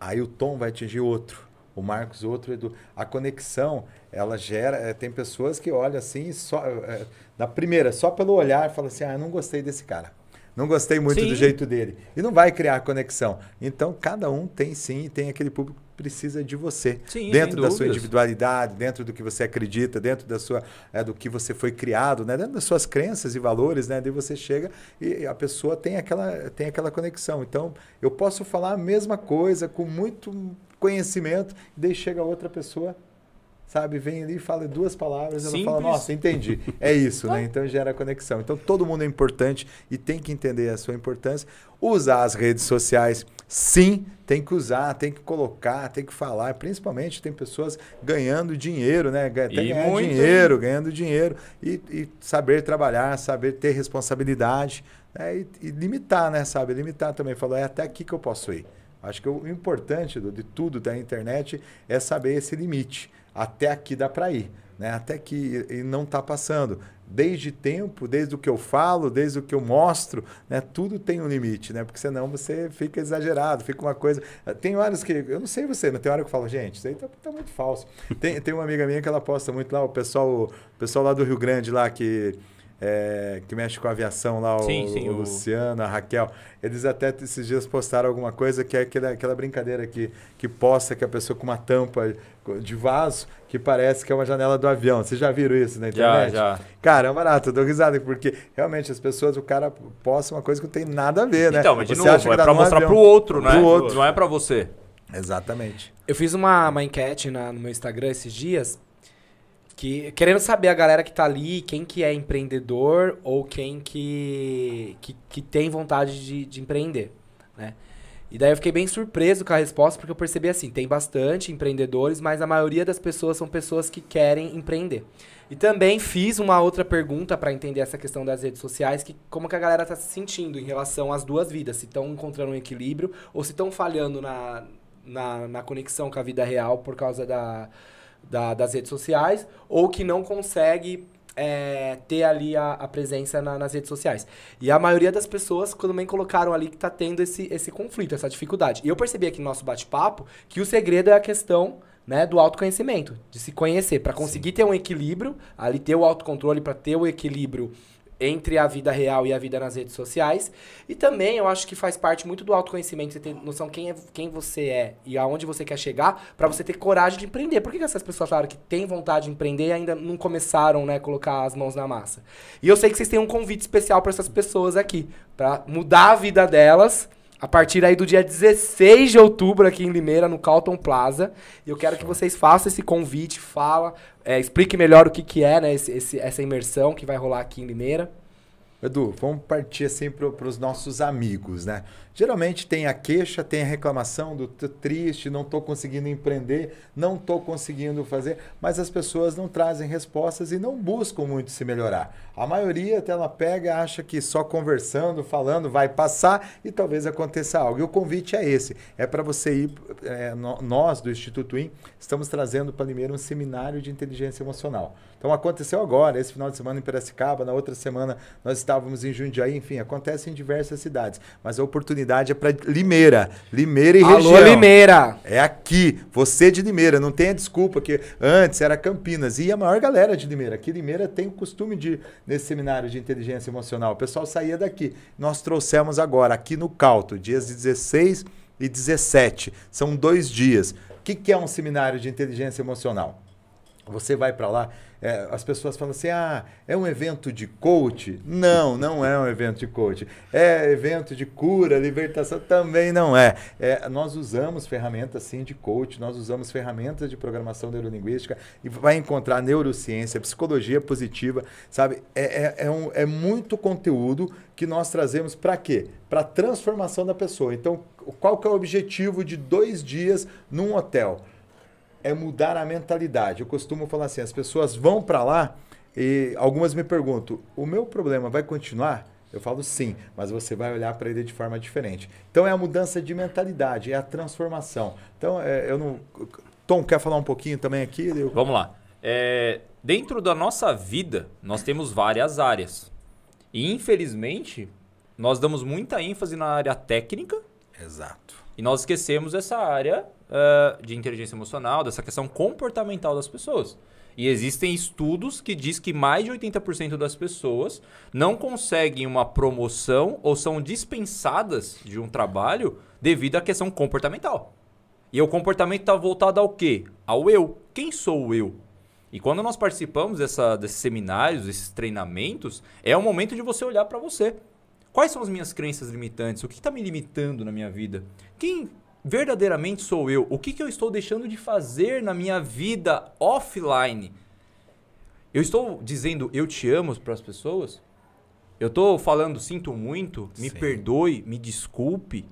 Aí o Tom vai atingir outro, o Marcos outro, Edu. A conexão, ela gera, eh, tem pessoas que olham assim, só eh, na primeira, só pelo olhar, fala assim: "Ah, eu não gostei desse cara". Não gostei muito Sim. do jeito dele. E não vai criar conexão. Então, cada um tem sim, tem aquele público que precisa de você. Sim, dentro da sua dúvidas. individualidade, dentro do que você acredita, dentro da sua, é, do que você foi criado, né? dentro das suas crenças e valores, né? Daí você chega e a pessoa tem aquela, tem aquela conexão. Então, eu posso falar a mesma coisa com muito conhecimento, e daí chega outra pessoa, sabe, vem ali e fala duas palavras, ela fala, Simples. nossa, entendi. É isso, né? Então gera conexão. Então todo mundo é importante e tem que entender a sua importância. Usar as redes sociais, sim, tem que usar, tem que colocar, tem que falar. Principalmente tem pessoas ganhando dinheiro, né? Até E ganhar muito, dinheiro, ganhando dinheiro. E, e saber trabalhar, saber ter responsabilidade. né? E, e limitar, né? Sabe? Limitar também. Falou, é até aqui que eu posso ir. Acho que o importante do- de tudo da internet é saber esse limite. Até aqui dá para ir, né? Até que e não está passando. Desde tempo, desde o que eu falo, desde o que eu mostro, né? Tudo tem um limite, né? Porque senão você fica exagerado, fica uma coisa. Tem horas que eu não sei você, mas tem hora que eu falo, gente, isso aí tá, tá muito falso. Tem, tem uma amiga minha que ela posta muito lá, o pessoal, o pessoal lá do Rio Grande lá que é, que mexe com aviação lá, o, Sim, sim, o o- Luciano, a Raquel, eles até esses dias postaram alguma coisa que é aquela, aquela brincadeira que, que posta que a pessoa com uma tampa de vaso que parece que é uma janela do avião. Vocês já viram isso na Já, internet? já. Cara, é um barato, eu dou risada, porque realmente as pessoas, o cara posta uma coisa que não tem nada a ver, né? Então, mas de Você novo, que é pra mostrar avião. pro outro, né? Pro outro. Não é pra você. Exatamente. Eu fiz uma, uma enquete na- no meu Instagram esses dias, que querendo saber a galera que tá ali, quem que é empreendedor ou quem que, que, que tem vontade de, de empreender, né? E daí eu fiquei bem surpreso com a resposta, porque eu percebi assim, tem bastante empreendedores, mas a maioria das pessoas são pessoas que querem empreender. E também fiz uma outra pergunta para entender essa questão das redes sociais, que como que a galera tá se sentindo em relação às duas vidas, se estão encontrando um equilíbrio ou se estão falhando na, na, na conexão com a vida real por causa da, da- das redes sociais, ou que não consegue é, ter ali a, a presença na- nas redes sociais. E a maioria das pessoas também colocaram ali que tá tendo esse, esse conflito, essa dificuldade. E eu percebi aqui no nosso bate-papo que o segredo é a questão né, do autoconhecimento, de se conhecer, para conseguir ter um equilíbrio, ali ter o autocontrole, para ter o equilíbrio entre a vida real e a vida nas redes sociais. E também eu acho que faz parte muito do autoconhecimento, você ter noção quem, é, quem você é e aonde você quer chegar, para você ter coragem de empreender. Por que, que essas pessoas falaram que têm vontade de empreender e ainda não começaram, né, colocar as mãos na massa? E eu sei que vocês têm um convite especial para essas pessoas aqui, para mudar a vida delas. A partir aí do dia 16 de outubro aqui em Limeira, no Calton Plaza. E eu quero que vocês façam esse convite, fala, é, explique melhor o que, que é, né, esse- esse- essa imersão que vai rolar aqui em Limeira. Edu, vamos partir assim para os nossos amigos, né? Geralmente tem a queixa, tem a reclamação do triste, não estou conseguindo empreender, não estou conseguindo fazer, mas as pessoas não trazem respostas e não buscam muito se melhorar. A maioria até ela pega, acha que só conversando, falando, vai passar e talvez aconteça algo. E o convite é esse, é para você ir, é, nós do Instituto IN estamos trazendo para Limeira um seminário de inteligência emocional. Então aconteceu agora, esse final de semana em Piracicaba, na outra semana nós estávamos em Jundiaí, enfim, acontece em diversas cidades. Mas a oportunidade é para Limeira, Limeira e Alô, região. Limeira! É aqui, você de Limeira, não tenha desculpa que antes era Campinas e a maior galera de Limeira. Aqui Limeira tem o costume de ir nesse seminário de inteligência emocional. O pessoal saía daqui. Nós trouxemos agora aqui no Calto, dias 16 e 17. São dois dias. O que, que é um seminário de inteligência emocional? Você vai para lá, É, as pessoas falam assim: ah, é um evento de coach? Não, não é um evento de coach. É evento de cura, libertação? Também não é. é nós usamos ferramentas sim de coach, nós usamos ferramentas de programação neurolinguística e vai encontrar neurociência, psicologia positiva, sabe? É, é, é, um, é muito conteúdo que nós trazemos para quê? Para transformação da pessoa. Então, qual que é o objetivo de dois dias num hotel? É mudar a mentalidade. Eu costumo falar assim, as pessoas vão para lá e algumas me perguntam, o meu problema vai continuar? Eu falo sim, mas você vai olhar para ele de forma diferente. Então é a mudança de mentalidade, é a transformação. Então é, eu não. Tom, quer falar um pouquinho também aqui? Eu... Vamos lá. É, dentro da nossa vida, nós temos várias áreas. E infelizmente, nós damos muita ênfase na área técnica. Exato. E nós esquecemos essa área uh, de inteligência emocional, dessa questão comportamental das pessoas. E existem estudos que diz que mais de 80% das pessoas não conseguem uma promoção ou são dispensadas de um trabalho devido à questão comportamental. E o comportamento está voltado ao quê? Ao eu. Quem sou eu? E quando nós participamos dessa, desses seminários, desses treinamentos, é o momento de você olhar para você. Quais são as minhas crenças limitantes? O que está me limitando na minha vida? Quem verdadeiramente sou eu? O que, que eu estou deixando de fazer na minha vida offline? Eu estou dizendo eu te amo para as pessoas? Eu estou falando sinto muito, me Sim. perdoe, me desculpe?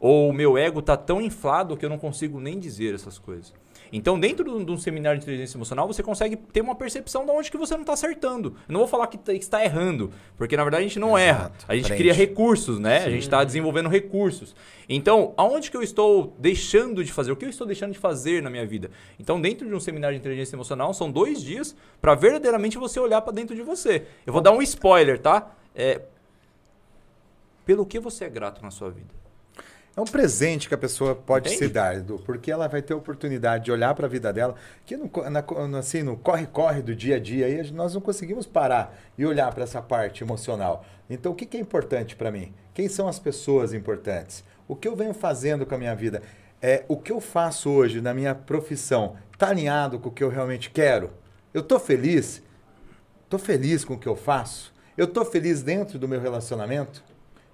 Ou o meu ego está tão inflado que eu não consigo nem dizer essas coisas? Então, dentro de um seminário de inteligência emocional, você consegue ter uma percepção de onde que você não está acertando. Eu não vou falar que está errando, porque na verdade a gente não Exato, erra. A gente cria recursos, né? Sim. A gente está desenvolvendo recursos. Então, aonde que eu estou deixando de fazer? O que eu estou deixando de fazer na minha vida? Então, dentro de um seminário de inteligência emocional, são dois dias para verdadeiramente você olhar para dentro de você. Eu vou dar um spoiler, tá? É, pelo que você é grato na sua vida? É um presente que a pessoa pode Entende? se dar, Edu, porque ela vai ter a oportunidade de olhar para a vida dela, que no, na, assim, no corre-corre do dia a dia, aí nós não conseguimos parar e olhar para essa parte emocional. Então, o que, que é importante para mim? Quem são as pessoas importantes? O que eu venho fazendo com a minha vida? É, o que eu faço hoje na minha profissão está alinhado com o que eu realmente quero? Eu estou feliz? Estou feliz com o que eu faço? Eu estou feliz dentro do meu relacionamento?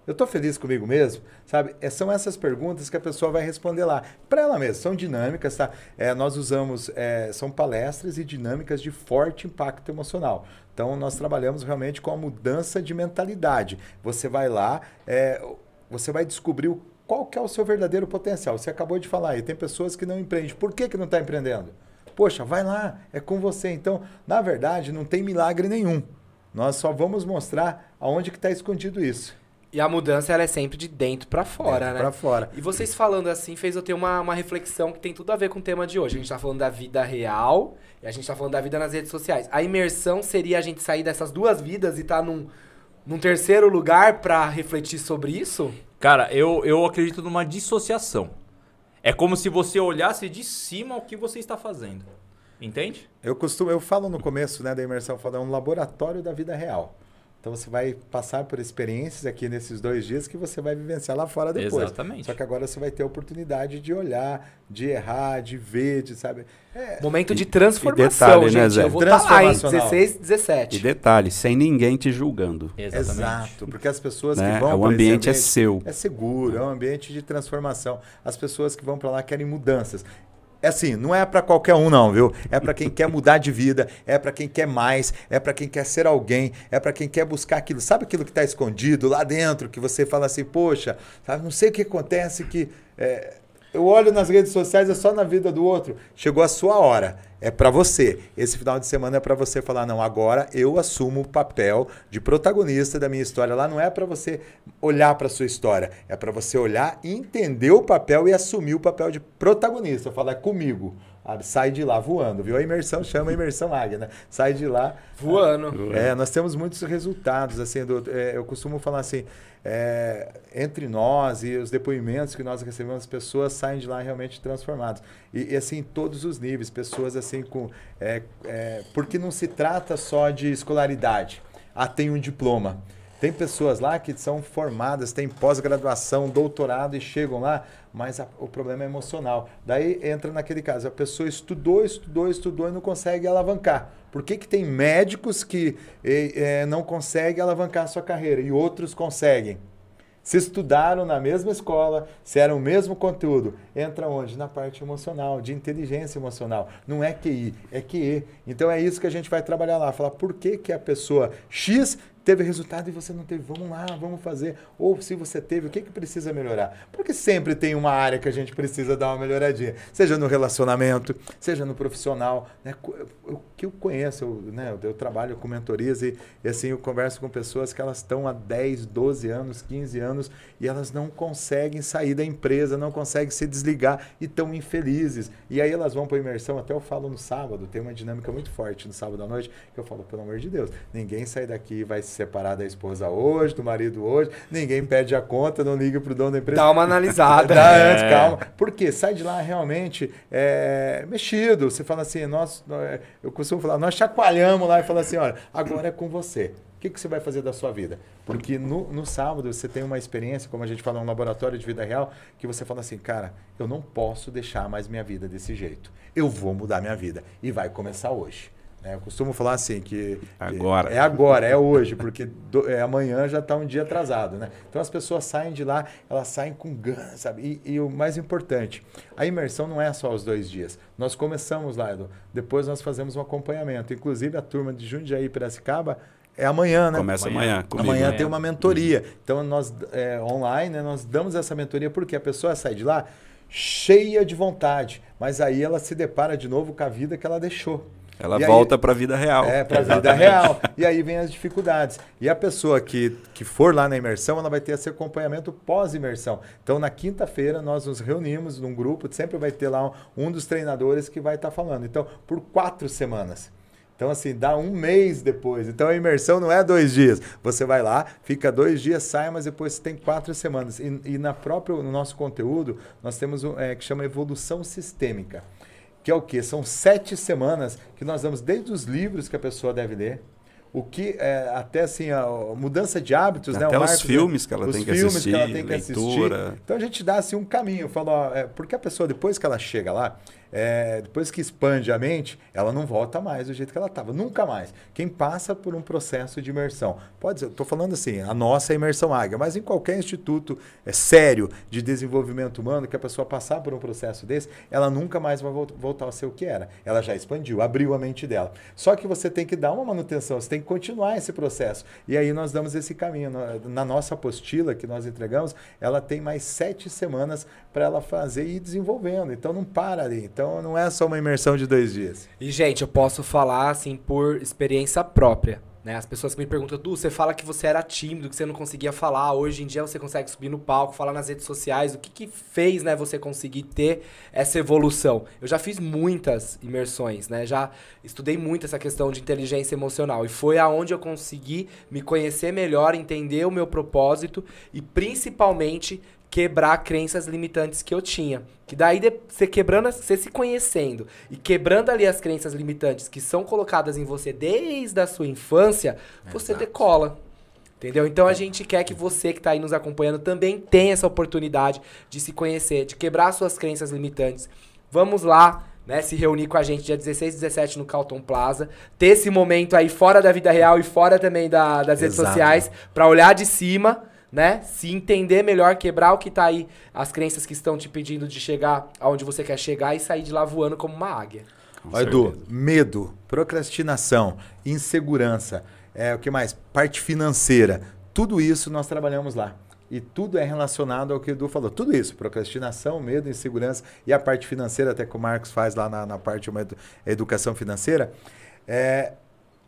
Eu estou feliz comigo mesmo? Sabe? É, são essas perguntas que a pessoa vai responder lá. Para ela mesma, são dinâmicas, tá? É, nós usamos, é, são palestras e dinâmicas de forte impacto emocional. Então, nós trabalhamos realmente com a mudança de mentalidade. Você vai lá, é, você vai descobrir qual que é o seu verdadeiro potencial. Você acabou de falar aí, tem pessoas que não empreendem. Por que, que não está empreendendo? Poxa, vai lá, é com você. Então, na verdade, não tem milagre nenhum. Nós só vamos mostrar aonde que está escondido isso. E a mudança ela é sempre de dentro para fora, dentro né? Para fora. E vocês falando assim fez eu ter uma, uma reflexão que tem tudo a ver com o tema de hoje. A gente tá falando da vida real e a gente tá falando da vida nas redes sociais. A imersão seria a gente sair dessas duas vidas e estar tá num, num terceiro lugar para refletir sobre isso? Cara, eu, eu acredito numa dissociação. É como se você olhasse de cima o que você está fazendo. Entende? Eu costumo, eu falo no começo né, da imersão, falo, é um laboratório da vida real. Então você vai passar por experiências aqui nesses dois dias que você vai vivenciar lá fora depois. Exatamente. Só que agora você vai ter a oportunidade de olhar, de errar, de ver, de sabe. É. Momento de transformação, e detalhe, né, gente. Né, Zé? Eu vou estar tá em 16, 17. E detalhe, sem ninguém te julgando. Exatamente. Exato, porque as pessoas né? que vão O ambiente, ambiente é seu. É seguro, é um ambiente de transformação. As pessoas que vão para lá querem mudanças. É assim, não é para qualquer um não, viu? É para quem quer mudar de vida, é para quem quer mais, é para quem quer ser alguém, é para quem quer buscar aquilo. Sabe aquilo que está escondido lá dentro, que você fala assim, poxa, sabe, não sei o que acontece que é, eu olho nas redes sociais, é só na vida do outro. Chegou a sua hora. É para você. Esse final de semana é para você falar: não, agora eu assumo o papel de protagonista da minha história. Lá não é para você olhar para sua história. É para você olhar, entender o papel e assumir o papel de protagonista. Falar é comigo. Sai de lá voando, viu? A imersão chama a imersão águia, né? Sai de lá voando. É, nós temos muitos resultados, assim, do, é, eu costumo falar assim, é, entre nós e os depoimentos que nós recebemos, as pessoas saem de lá realmente transformadas. E, e assim, todos os níveis, pessoas assim com... É, é, porque não se trata só de escolaridade. Ah, tem um diploma. Tem pessoas lá que são formadas, têm pós-graduação, doutorado e chegam lá, mas a- o problema é emocional. Daí entra naquele caso, a pessoa estudou, estudou, estudou e não consegue alavancar. Por que, que tem médicos que eh, não conseguem alavancar a sua carreira e outros conseguem? Se estudaram na mesma escola, se era o mesmo conteúdo, entra onde? Na parte emocional, de inteligência emocional. Não é QI, é QE. Então é isso que a gente vai trabalhar lá. Falar por que, que a pessoa X teve resultado e você não teve. Vamos lá, vamos fazer. Ou se você teve, o que, que precisa melhorar? Porque sempre tem uma área que a gente precisa dar uma melhoradinha. Seja no relacionamento, seja no profissional. Né? O que eu conheço, eu, né? eu trabalho com mentorias e, e assim eu converso com pessoas que elas estão há 10, 12 anos, 15 anos e elas não conseguem sair da empresa, não conseguem se desligar e estão infelizes. E aí elas vão para imersão, até eu falo no sábado, tem uma dinâmica muito forte no sábado à noite, que eu falo, pelo amor de Deus, ninguém sai daqui e vai se separar da esposa hoje, do marido hoje, ninguém pede a conta, não liga pro dono da empresa. Dá uma analisada. Dá É. antes, calma. Porque sai de lá realmente é, mexido. Você fala assim, nós, eu costumo falar, nós chacoalhamos lá e falamos assim, olha, agora é com você. O que, que você vai fazer da sua vida? Porque no, no sábado você tem uma experiência, como a gente fala, um laboratório de vida real, que você fala assim, cara, eu não posso deixar mais minha vida desse jeito. Eu vou mudar minha vida. E vai começar hoje. Né? Eu costumo falar assim que Agora. é agora, é hoje, porque do- é, amanhã já está um dia atrasado, né? Então as pessoas saem de lá, elas saem com gana, sabe? E, e o mais importante, a imersão não é só os dois dias. Nós começamos lá, Edu. Depois nós fazemos um acompanhamento. Inclusive a turma de Jundiaí e Piracicaba é amanhã, né? Começa Amanhã. amanhã. Amanhã Amanhã. tem uma mentoria. Então, nós, é, online, né, nós damos essa mentoria porque a pessoa sai de lá cheia de vontade, mas aí ela se depara de novo com a vida que ela deixou. Ela E volta para a vida real. É, para a vida real. E aí vem as dificuldades. E a pessoa que, que for lá na imersão, ela vai ter esse acompanhamento pós-imersão. Então, na quinta-feira, nós nos reunimos num grupo, sempre vai ter lá um, um dos treinadores que vai estar falando. Então, por quatro semanas. Então, assim, dá um mês depois. Então, a imersão não é dois dias. Você vai lá, fica dois dias, sai, mas depois você tem quatro semanas. E, e na própria, no nosso conteúdo, nós temos o é, que chama evolução sistêmica. Que é o quê? São sete semanas que nós damos desde os livros que a pessoa deve ler, o que é, até assim a mudança de hábitos, né? Até O os filmes que ela os tem que filmes assistir, ela tem que assistir. leitura. Então a gente dá assim um caminho, fala, ó, é, porque a pessoa depois que ela chega lá, é, depois que expande a mente, ela não volta mais do jeito que ela estava, nunca mais. Quem passa por um processo de imersão, pode ser, estou falando assim, a nossa é imersão águia, mas em qualquer instituto é, sério de desenvolvimento humano que a pessoa passar por um processo desse, ela nunca mais vai vol- voltar a ser o que era. Ela já expandiu, abriu a mente dela. Só que você tem que dar uma manutenção, você tem que continuar esse processo. E aí nós damos esse caminho. Na- Na nossa apostila que nós entregamos, ela tem mais sete semanas para ela fazer e ir desenvolvendo. Então não para ali. Então não é só uma imersão de dois dias. E, gente, eu posso falar, assim, por experiência própria. Né? As pessoas me perguntam, Du, você fala que você era tímido, que você não conseguia falar. Hoje em dia você consegue subir no palco, falar nas redes sociais. O que, que fez né, você conseguir ter essa evolução? Eu já fiz muitas imersões, né? Já estudei muito essa questão de inteligência emocional. E foi aonde eu consegui me conhecer melhor, entender o meu propósito e principalmente quebrar crenças limitantes que eu tinha. Que daí você quebrando, você se conhecendo e quebrando ali as crenças limitantes que são colocadas em você desde a sua infância, você decola. Entendeu? Então a gente quer que você que está aí nos acompanhando também tenha essa oportunidade de se conhecer, de quebrar suas crenças limitantes. Vamos lá, né, se reunir com a gente dia 16 e 17 no Calton Plaza, ter esse momento aí fora da vida real e fora também da- das redes Exato. sociais, para olhar de cima, né, se entender melhor, quebrar o que tá aí, as crenças que estão te pedindo de chegar aonde você quer chegar e sair de lá voando como uma águia. Com Edu, certeza. medo, procrastinação, insegurança, é, o que mais? Parte financeira. Tudo isso nós trabalhamos lá. E tudo é relacionado ao que o Edu falou. Tudo isso, procrastinação, medo, insegurança e a parte financeira, até que o Marcos faz lá na, na parte de uma edu- educação financeira. É,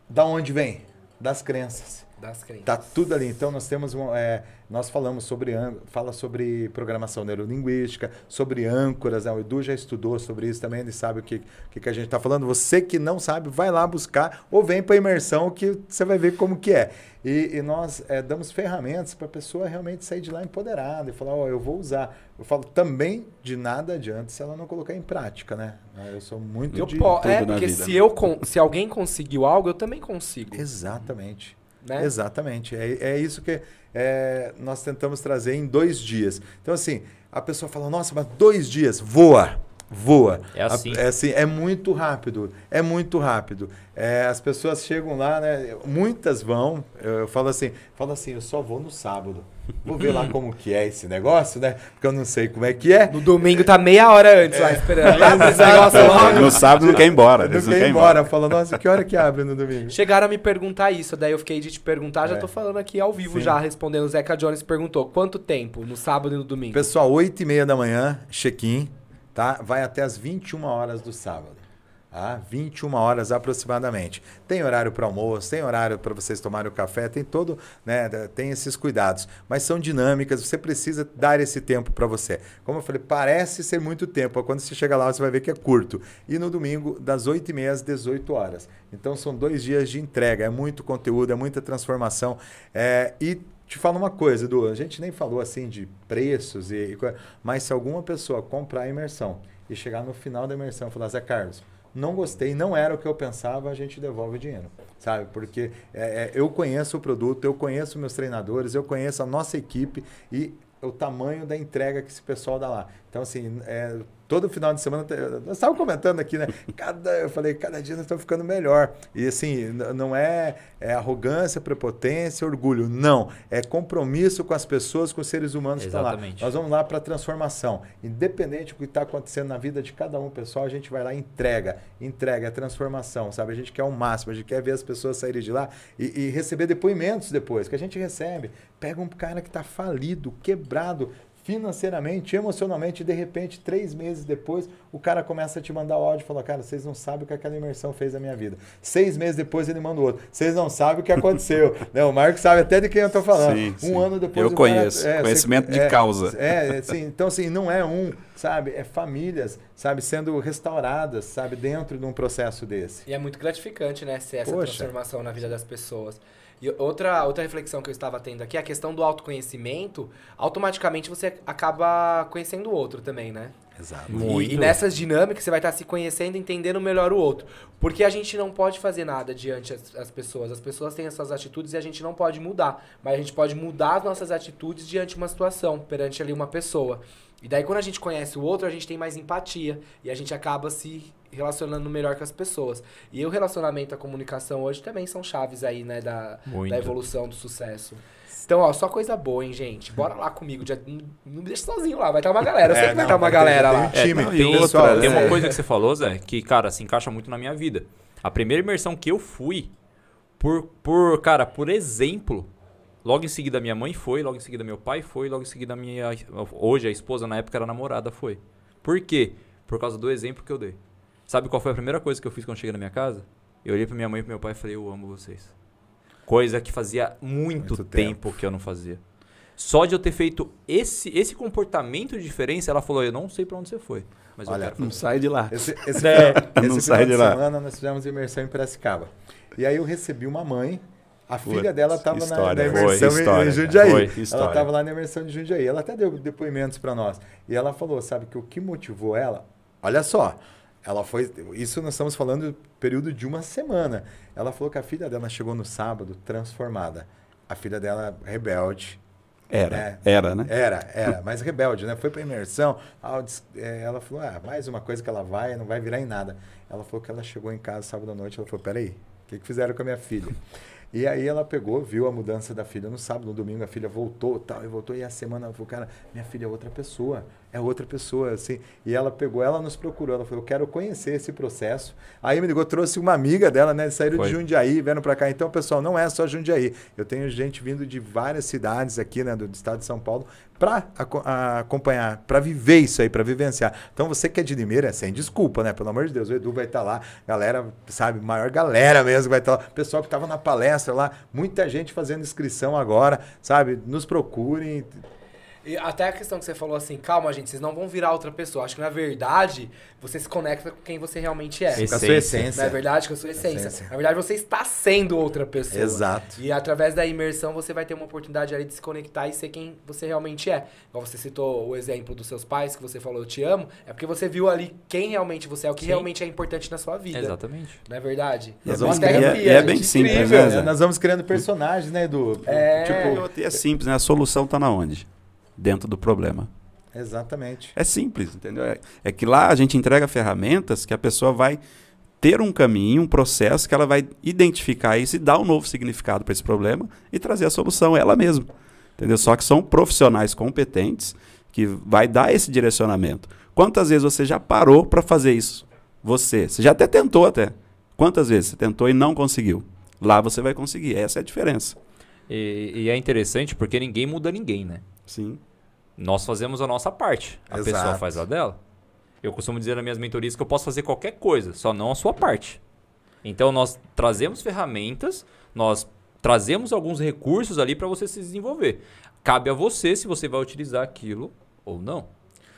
da onde vem? Das crenças. Das crenças. Tá tudo ali. Então nós temos um, é, nós falamos sobre fala sobre programação neurolinguística, sobre âncoras. Né? O Edu já estudou sobre isso também, ele sabe o que, que, que a gente está falando. Você que não sabe, vai lá buscar ou vem para a imersão que você vai ver como que é. E, e nós é, damos ferramentas para a pessoa realmente sair de lá empoderada e falar, ó, eu vou usar. Eu falo também de nada adianta se ela não colocar em prática, né? Eu sou muito Eu de... po- é, porque vida. se, eu con- se alguém conseguiu algo, eu também consigo. Exatamente. Né? Exatamente. É, é isso que é, nós tentamos trazer em dois dias. Então, assim, a pessoa fala, nossa, mas dois dias, voa. Voa. É assim. É, assim, é muito rápido. É muito rápido. É, as pessoas chegam lá, né? Muitas vão. Eu, eu falo assim, falo assim, eu só vou no sábado. Vou ver lá como que é esse negócio, né? Porque eu não sei como é que é. No domingo tá meia hora antes lá esperando. Abre esse negócio logo. No sábado não quer ir embora. Não não quer ir querem embora. Fala, nossa, que hora que abre no domingo? Chegaram a me perguntar isso, daí eu fiquei de te perguntar, já É. tô falando aqui ao vivo Sim. já, respondendo. O Zeca Jones perguntou, quanto tempo no sábado e no domingo? Pessoal, 8 e meia da manhã, check-in, tá? Vai até as 21 horas do sábado. Tá? 21 horas aproximadamente. Tem horário para almoço, tem horário para vocês tomarem o café, tem todo, né, tem esses cuidados, mas são dinâmicas, você precisa dar esse tempo para você. Como eu falei, parece ser muito tempo, quando você chega lá você vai ver que é curto. E no domingo, das 8 e meia às 18 horas. Então são dois dias de entrega, é muito conteúdo, é muita transformação. É, e te falo uma coisa, Edu, a gente nem falou assim de preços, e, e mas se alguma pessoa comprar a imersão e chegar no final da imersão e falar, Zé Carlos, não gostei, não era o que eu pensava, a gente devolve o dinheiro, sabe? Porque é, é, eu conheço o produto, eu conheço meus treinadores, eu conheço a nossa equipe e o tamanho da entrega que esse pessoal dá lá. Então, assim, é, todo final de semana, nós estávamos comentando aqui, né? Cada, eu falei, cada dia nós estamos ficando melhor. E, assim, não é, é arrogância, prepotência, orgulho. Não. É compromisso com as pessoas, com os seres humanos que estão lá. Exatamente. Nós vamos lá para transformação. Independente do que está acontecendo na vida de cada um, pessoal, a gente vai lá e entrega. Entrega, é transformação, sabe? A gente quer o máximo, a gente quer ver as pessoas saírem de lá e, e receber depoimentos depois, que a gente recebe. Pega um cara que está falido, quebrado financeiramente, emocionalmente, e de repente, três meses depois, o cara começa a te mandar áudio e fala, cara, vocês não sabem o que aquela imersão fez na minha vida. Seis meses depois ele manda outro. Vocês não sabem o que aconteceu. né? O Marco sabe até de quem eu estou falando. Sim, um sim. ano depois Eu o cara- conheço. Conhecimento de é, causa. É, assim, então assim, não é um, sabe? É famílias, sabe, sendo restauradas, sabe, dentro de um processo desse. E é muito gratificante, né, ser essa Poxa. transformação na vida das pessoas. E outra, outra reflexão que eu estava tendo aqui, a questão do autoconhecimento, automaticamente você acaba conhecendo o outro também, né? Exato. E, e nessas dinâmicas você vai estar se conhecendo, entendendo melhor o outro. Porque a gente não pode fazer nada diante as, as pessoas. As pessoas têm as suas atitudes e a gente não pode mudar. Mas a gente pode mudar as nossas atitudes diante de uma situação, perante ali uma pessoa. E daí quando a gente conhece o outro, a gente tem mais empatia. E a gente acaba se relacionando melhor com as pessoas. E o relacionamento, a comunicação hoje também são chaves aí, né, da, Muito. da evolução, do sucesso. Então, ó, só coisa boa, hein, gente. Bora lá comigo. Já, não não me deixa sozinho lá, vai estar uma galera. Eu sei É, que vai estar uma vai ter- galera tem lá. um time, não, tem outra, pessoal, tem né? uma coisa que você falou, Zé, que, cara, se encaixa muito na minha vida. A primeira imersão que eu fui, por, por cara, por exemplo, logo em seguida minha mãe foi, logo em seguida meu pai foi, logo em seguida minha, hoje a esposa, na época era namorada, foi. Por quê? Por causa do exemplo que eu dei. Sabe qual foi a primeira coisa que eu fiz quando cheguei na minha casa? Eu olhei pra minha mãe e pro meu pai e falei, eu amo vocês. Coisa que fazia muito, Muito tempo. que eu não fazia. Só de eu ter feito esse, esse comportamento de diferença, ela falou, eu não sei pra onde você foi. Mas Olha, eu quero Não sai de lá. Esse, esse É, final, não esse sai de de lá. semana nós fizemos imersão em Piracicaba. E aí eu recebi uma mãe, a filha Putz, dela estava na, na foi, imersão em- história, em. Jundiaí. Foi, ela estava lá na imersão de Jundiaí. Ela até deu depoimentos para nós. E ela falou, sabe, que o que motivou ela... Olha só, ela foi... Isso nós estamos falando do período de uma semana. Ela falou que a filha dela chegou no sábado transformada. A filha dela rebelde, Era, É. era, né? era, era, mas rebelde, né? Foi pra imersão. é, Ela falou, ah, mais uma coisa que ela vai, não vai virar em nada. Ela falou que ela chegou em casa sábado à noite, ela falou, peraí, o que, que fizeram com a minha filha? E aí ela pegou, viu a mudança da filha no sábado, no domingo a filha voltou, tal, e voltou, e a semana falou, cara, minha filha é outra pessoa, é outra pessoa, assim. E ela pegou, ela nos procurou, ela falou, eu quero conhecer esse processo. Aí me ligou, trouxe uma amiga dela, né? Saíram Foi. de Jundiaí, vieram pra cá. Então, pessoal, não é só Jundiaí. Eu tenho gente vindo de várias cidades aqui, né, do estado de São Paulo, para acompanhar, para viver isso aí, para vivenciar. Então, você que é de Limeira, sem desculpa, né? Pelo amor de Deus, o Edu vai estar lá, galera, sabe, maior galera mesmo que vai estar lá. Pessoal que estava na palestra lá, muita gente fazendo inscrição agora, sabe? Nos procurem. E até a questão que você falou assim, calma, gente, vocês não vão virar outra pessoa. Acho que na verdade você se conecta com quem você realmente é. Com a sua Essência. Na verdade, com a sua essência. Essência. Na verdade, você está sendo outra pessoa. Exato. E através da imersão você vai ter uma oportunidade ali de se conectar e ser quem você realmente é. Igual você citou o exemplo dos seus pais, que você falou eu te amo, é porque você viu ali quem realmente você é, o que Sim. realmente é importante na sua vida. Exatamente. Não é verdade? Nós criar- e é- e é gente, bem simples, incrível. né? É, nós vamos criando personagens, né, Edu? É. Tipo, e é simples, né? A solução está na onde? Dentro do problema. exatamente. É simples, entendeu? É, é que lá a gente entrega ferramentas que a pessoa vai ter um caminho, um processo que ela vai identificar isso e dar um novo significado para esse problema e trazer a solução ela mesma. Entendeu? Só que são profissionais competentes que vai dar esse direcionamento. Quantas vezes você já parou para fazer isso? Você, você já até tentou até. Quantas vezes você tentou e não conseguiu? Lá você vai conseguir. Essa é a diferença. E, e é interessante porque ninguém muda ninguém, né? Sim. Nós fazemos a nossa parte. A Exato. pessoa faz a dela. Eu costumo dizer nas minhas mentorias que eu posso fazer qualquer coisa, só não a sua parte. Então nós trazemos ferramentas, nós trazemos alguns recursos ali para você se desenvolver. Cabe a você se você vai utilizar aquilo ou não.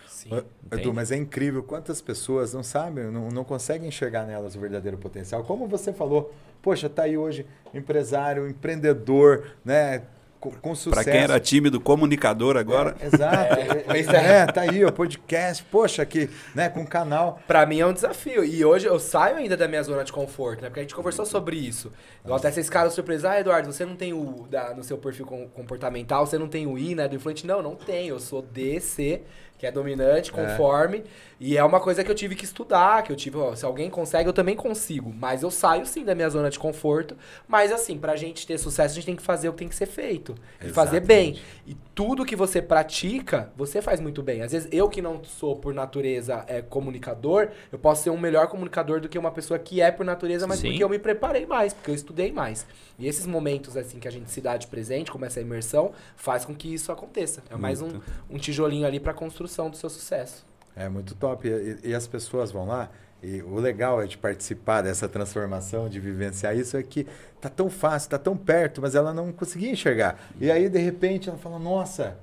Sim. Edu, mas é incrível quantas pessoas não sabem, não, não conseguem enxergar nelas o verdadeiro potencial. Como você falou, poxa, tá aí hoje empresário, empreendedor, né? Com, com sucesso. Para quem era tímido, comunicador agora. É, exato. pois é. tá aí, o podcast, poxa, aqui, né, com canal. Pra mim é um desafio. E hoje eu saio ainda da minha zona de conforto, né? Porque a gente conversou sobre isso. Igual até vocês ficaram surpresos. Ah, Eduardo, você não tem o da, no seu perfil com- comportamental, você não tem o I, né? Do influente. Não, não tenho. Eu sou DC, que é dominante, conforme. E é uma coisa que eu tive que estudar, que eu tive, ó, se alguém consegue, eu também consigo. Mas eu saio sim da minha zona de conforto. Mas assim, pra gente ter sucesso, a gente tem que fazer o que tem que ser feito. E fazer bem. E tudo que você pratica, você faz muito bem. Às vezes, eu que não sou, por natureza, é, comunicador, eu posso ser um melhor comunicador do que uma pessoa que é por natureza, mas Sim. porque eu me preparei mais, porque eu estudei mais. E esses momentos, assim, que a gente se dá de presente, como essa imersão, faz com que isso aconteça. É mais um, um tijolinho ali pra construção do seu sucesso. É muito top. E, e as pessoas vão lá. E o legal é de participar dessa transformação, de vivenciar isso, é que tá tão fácil, tá tão perto, mas ela não conseguia enxergar. E aí, de repente, ela fala, nossa,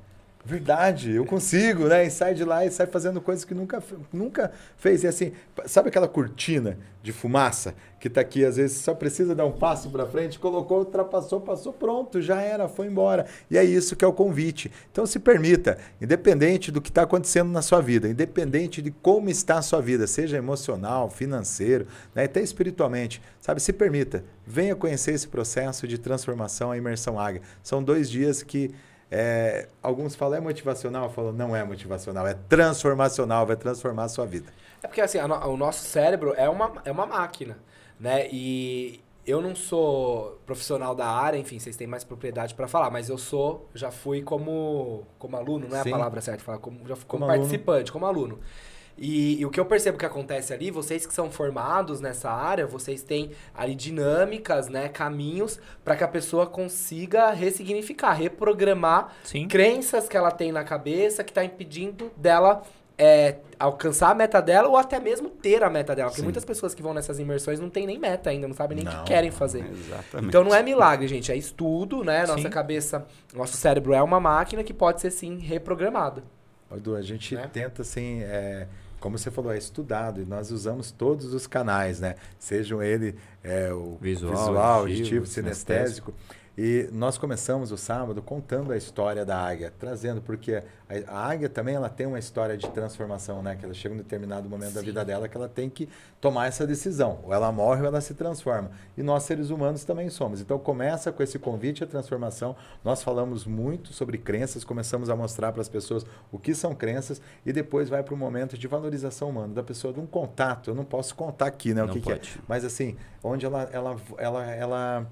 verdade, eu consigo, né? E sai de lá e sai fazendo coisas que nunca, nunca fez. E assim, sabe aquela cortina de fumaça que tá aqui, às vezes só precisa dar um passo para frente, colocou, ultrapassou, passou, pronto, já era, foi embora. E é isso que é o convite. Então se permita, independente do que está acontecendo na sua vida, independente de como está a sua vida, seja emocional, financeiro, né, até espiritualmente, sabe? Se permita, venha conhecer esse processo de transformação, a imersão águia. São dois dias que é, alguns falam é motivacional, falam não é motivacional, é transformacional, vai transformar a sua vida. É porque assim, no- o nosso cérebro é uma, é uma máquina, né? E eu não sou profissional da área, enfim, vocês têm mais propriedade pra falar, mas eu sou, já fui como, como aluno, não é Sim. a palavra certa, falar como, já fui como, Como aluno. participante, como aluno. E, e o que eu percebo que acontece ali, vocês que são formados nessa área, vocês têm ali dinâmicas, né, caminhos para que a pessoa consiga ressignificar, reprogramar Sim. crenças que ela tem na cabeça que tá impedindo dela é, alcançar a meta dela ou até mesmo ter a meta dela. Porque Sim. muitas pessoas que vão nessas imersões não tem nem meta ainda, não sabem nem o que querem fazer. Exatamente. Então não é milagre, gente, é estudo, né? Nossa Sim. cabeça, nosso cérebro é uma máquina que pode ser sim reprogramada. Edu, a gente Né? tenta assim, é, como você falou, é estudado e nós usamos todos os canais, né? Sejam ele é, o Visual, visual, auditivo, auditivo, sinestésico. E nós começamos o sábado contando a história da águia, trazendo, porque a, águia também ela tem uma história de transformação, né? Que ela chega em determinado momento da Sim. vida dela que ela tem que tomar essa decisão. Ou ela morre ou ela se transforma. E nós, seres humanos, também somos. Então começa com esse convite à transformação. Nós falamos muito sobre crenças, começamos a mostrar para as pessoas o que são crenças e depois vai para o momento de valorização humana, da pessoa, de um contato. Eu não posso contar aqui, né? O que, que é. Mas assim, onde ela. ela, ela, ela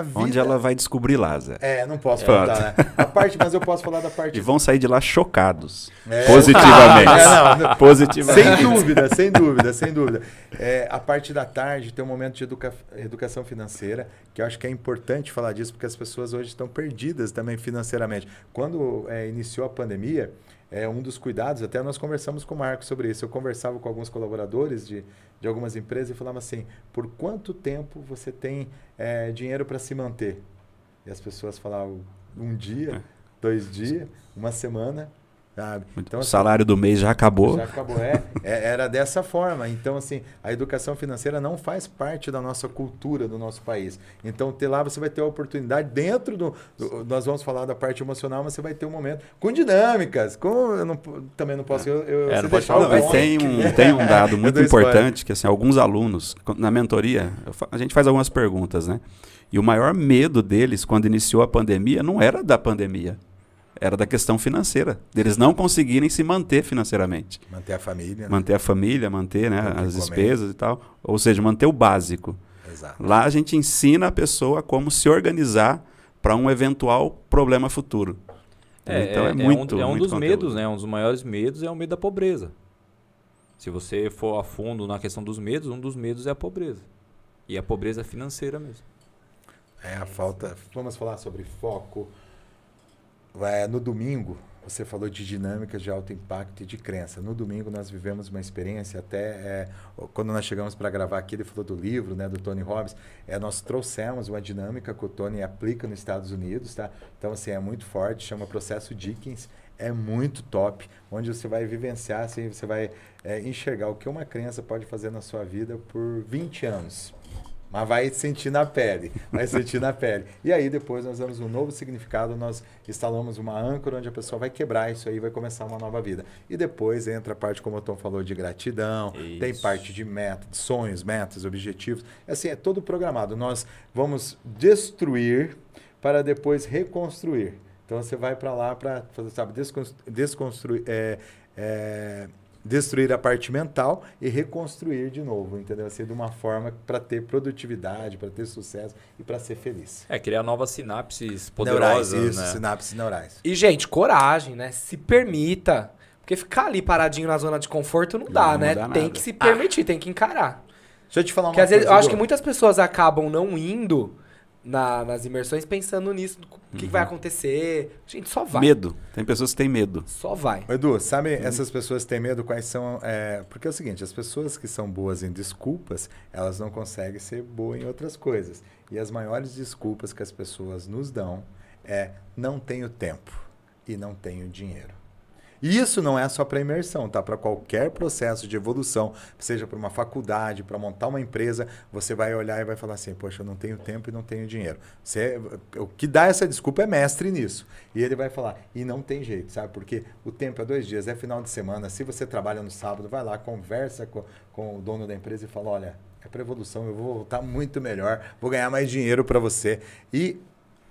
vida, Onde ela vai descobrir Lázaro. É, não posso Pronto. contar, né? A parte, mas eu posso falar da parte. E vão sair de lá chocados. É. Positivamente. É, não, não. Positivamente. Sem dúvida, sem dúvida, sem dúvida. É, a parte da tarde tem um momento de educa- educação financeira, que eu acho que é importante falar disso, porque as pessoas hoje estão perdidas também financeiramente. Quando é, iniciou a pandemia, é, um dos cuidados, até nós conversamos com o Marco sobre isso. Eu conversava com alguns colaboradores de, de algumas empresas e falava assim: por quanto tempo você tem é, dinheiro para se manter? E as pessoas falavam: um dia. dois dias, uma semana, sabe? Então, o assim, salário do mês já acabou. Já acabou, é, é, Era dessa forma. Então, assim, a educação financeira não faz parte da nossa cultura do nosso país. Então, ter lá você vai ter a oportunidade dentro do, do Nós vamos falar da parte emocional, mas você vai ter um momento com dinâmicas. Com, eu não, também não posso. Eu, eu, É, não pode deixar falar, e tem um, tem um dado muito importante, que assim, alguns alunos, na mentoria, a gente faz algumas perguntas, né? E o maior medo deles, quando iniciou a pandemia, não era da pandemia. Era da questão financeira. Deles não conseguirem se manter financeiramente. Manter a família. né? Manter a família, manter né, Manter as despesas e tal. Ou seja, manter o básico. Exato. Lá a gente ensina a pessoa como se organizar para um eventual problema futuro. É, então é, é, muito um, é um muito dos conteúdo. medos, né? Um dos maiores medos é o medo da pobreza. Se você for a fundo na questão dos medos, um dos medos é a pobreza. E a pobreza financeira mesmo. É a falta. Vamos falar sobre foco. É, no domingo, você falou de dinâmicas de alto impacto e de crença. No domingo, nós vivemos uma experiência, até é, quando nós chegamos para gravar aqui, ele falou do livro né, do Tony Robbins. É, nós trouxemos uma dinâmica que o Tony aplica nos Estados Unidos. Tá? Então, assim, é muito forte, chama processo Dickens. É muito top, onde você vai vivenciar, assim, você vai é, enxergar o que uma crença pode fazer na sua vida por 20 anos. Mas vai sentir na pele, vai sentir na pele. E aí depois nós damos um novo significado, nós instalamos uma âncora onde a pessoa vai quebrar isso aí, vai começar uma nova vida. E depois entra a parte, como o Tom falou, de gratidão, tem Isso. parte de meta, sonhos, metas, objetivos. Assim, é todo programado. Nós vamos destruir para depois reconstruir. Então você vai para lá para fazer, sabe, descons- desconstruir. é, é, destruir a parte mental e reconstruir de novo, entendeu? Assim, de uma forma para ter produtividade, para ter sucesso e para ser feliz. É, criar novas sinapses neurais, poderosas, isso, né? sinapses neurais. E, gente, coragem, né? Se permita. Porque ficar ali paradinho na zona de conforto não dá, Não, né? não dá tem que se permitir, tem que encarar. Deixa eu te falar uma Porque às vezes coisa, eu acho que muitas pessoas acabam não indo na- nas imersões pensando nisso, o que, que Uhum. vai acontecer. Gente, só vai. Medo. Tem pessoas que têm medo. Só vai. Edu, sabe essas pessoas que têm medo, quais são. é, porque é o seguinte, as pessoas que são boas em desculpas, elas não conseguem ser boas em outras coisas. E as maiores desculpas que as pessoas nos dão é não tenho tempo e não tenho dinheiro. E isso não é só para imersão, tá? Para qualquer processo de evolução, seja para uma faculdade, para montar uma empresa, você vai olhar e vai falar assim: Poxa, eu não tenho tempo e não tenho dinheiro. Você, o que dá essa desculpa é mestre nisso. E ele vai falar: E não tem jeito, sabe? Porque o tempo é dois dias, é final de semana. Se você trabalha no sábado, vai lá, conversa com, com o dono da empresa e fala: Olha, é para evolução, eu vou voltar muito melhor, vou ganhar mais dinheiro para você. E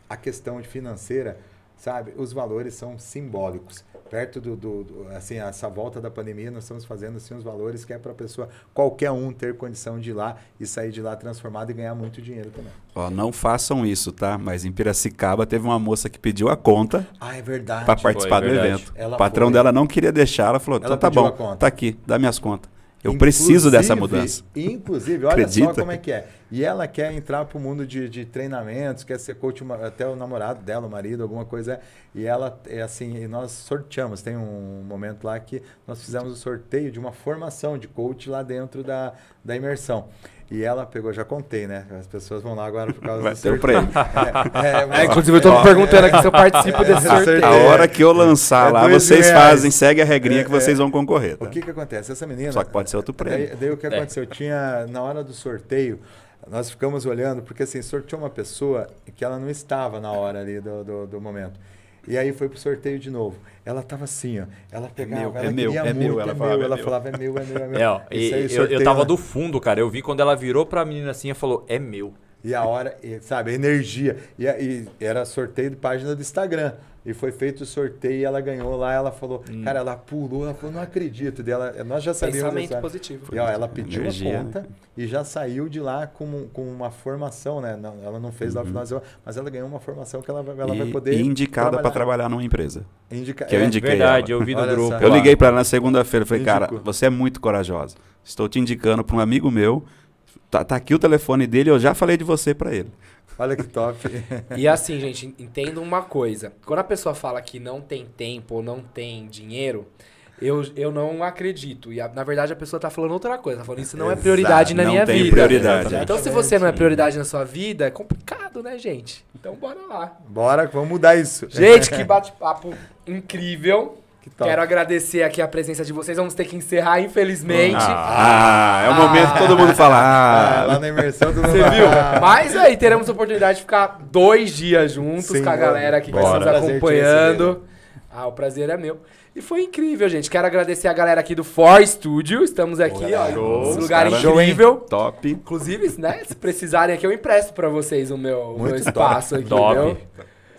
a questão financeira, sabe? Os valores são simbólicos. Perto do, do- do- assim, essa volta da pandemia, nós estamos fazendo assim os valores que é para a pessoa, qualquer um ter condição de ir lá e sair de lá transformado e ganhar muito dinheiro também. Ó, não façam isso, tá? Mas em Piracicaba teve uma moça que pediu a conta Ah, é verdade. para participar do verdade. evento. Ela o patrão foi. dela não queria deixar, ela falou: Ela então tá bom, tá aqui, dá minhas contas. Eu preciso dessa mudança. Inclusive, olha Acredita? só como é que é. E ela quer entrar para o mundo de, de treinamentos, quer ser coach, uma- até o namorado dela, o marido, alguma coisa. E ela, é assim, e nós sorteamos. Tem um momento lá que nós fizemos o sorteio de uma formação de coach lá dentro da, da imersão. E ela pegou, já contei, né? As pessoas vão lá agora por causa Vai do ter um sorteio. prêmio. É, é, É, mas- inclusive, eu tô me perguntando aqui se eu participo desse É, sorteio. A hora que eu lançar É lá, vocês reais. fazem, segue a regrinha É, que vocês é. vão concorrer. Tá? O que que acontece? Essa menina... Só que pode ser outro prêmio. Daí, daí o que É. aconteceu? Tinha, na hora do sorteio, nós ficamos olhando, porque assim, sorteou uma pessoa que ela não estava na hora ali do, do, do momento. E aí foi pro sorteio de novo. Ela tava assim, ó. Ela pegava, meu, ela é meu, é muito, meu. Ela é falava, meu. é Ela falava, é meu, é meu, é meu. É, ó, e- aí, eu, eu tava do fundo, cara. Eu vi quando ela virou pra menina assim e falou: É meu. E a hora, e, sabe, a energia. E, e era sorteio de página do Instagram. E foi feito o sorteio e ela ganhou lá. Ela falou, Hum. cara, ela pulou, ela falou, não acredito. Daí ela, nós já sabíamos. Pensamento essa- positivo. E ó, ela pediu Energia, a conta e já saiu de lá com, com uma formação, né? Não, ela não fez lá o final de semana, mas ela ganhou uma formação que ela, vai- ela vai Uhum. E, poder. e indicada para trabalhar numa empresa. Indica, que eu é, indiquei Verdade, ela. eu vi no grupo. só. Eu lá. liguei para ela na segunda-feira, falei, Indicou. cara, você é muito corajosa. Estou te indicando para um amigo meu. Tá, tá aqui o telefone dele, eu já falei de você para ele. Olha que top. E assim, gente, entenda uma coisa. Quando a pessoa fala que não tem tempo ou não tem dinheiro, eu, eu não acredito. E a- na verdade a pessoa tá falando outra coisa. Tá falando isso não é Exato, prioridade na não minha tem vida. prioridade. Então se você não é prioridade na sua vida, é complicado. né, gente? Então bora lá. Bora, vamos mudar isso. Gente, que bate-papo incrível. Que top. Quero agradecer aqui a presença de vocês. Vamos ter que encerrar, infelizmente. Ah, é o momento que todo mundo fala. Ah, Ah, lá na imersão do Você viu? Mas aí teremos a oportunidade de ficar dois dias juntos Sim, com a galera aqui que bora. vai nos Prazer te acompanhando. Ah, o prazer é meu. E foi incrível, gente. Quero agradecer a galera aqui do For Studio. Estamos aqui, ó, show. nesse lugar Cara, incrível. top. Inclusive, né, se precisarem aqui, eu empresto pra vocês o meu, o meu espaço aqui, Top. meu.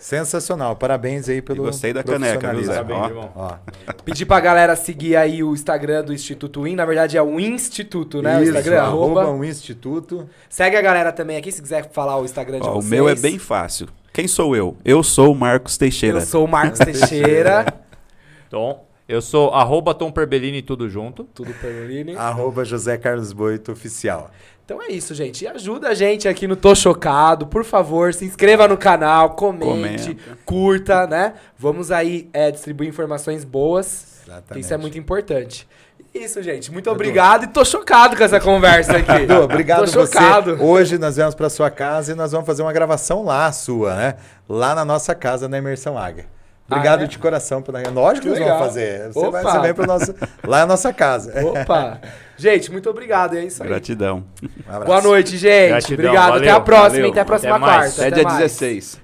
Sensacional. Parabéns aí pelo E gostei da caneca, profissionalismo. Parabéns, Ó. Pedir pra galera seguir aí o Instagram do Instituto Win. Na verdade, é o Instituto, né? o isso, Instagram, arroba arroba. um instituto. Segue a galera também aqui, se quiser falar o Instagram de Ó, o vocês. meu é bem fácil. Quem sou eu? Eu sou o Marcos Teixeira. Eu sou o Marcos Teixeira. Tom. Eu sou arroba Tom Perbellini, tudo junto. Tudo Perlini. Arroba José Carlos Boito Oficial. Então é isso, gente. E ajuda a gente aqui no Tô Chocado. Por favor, se inscreva no canal, comente, Comenta. curta, né? Vamos aí é, distribuir informações boas. Exatamente. Isso é muito importante. Isso, gente. Muito obrigado e tô chocado com essa conversa aqui. Edu, obrigado Tô você. chocado. Hoje nós viemos para sua casa e nós vamos fazer uma gravação lá sua, né? Lá na nossa casa na Imersão Águia. Obrigado Ah, é? de coração pela. Lógico que Que nós vamos fazer. Você, vai, você vem para nossa lá é a nossa casa. Opa! Gente, muito obrigado. É isso aí. Gratidão. Um. Boa noite, gente. Gratidão, obrigado. Até valeu, a próxima. valeu. Até a próxima Até quarta. Até dia mais. 16.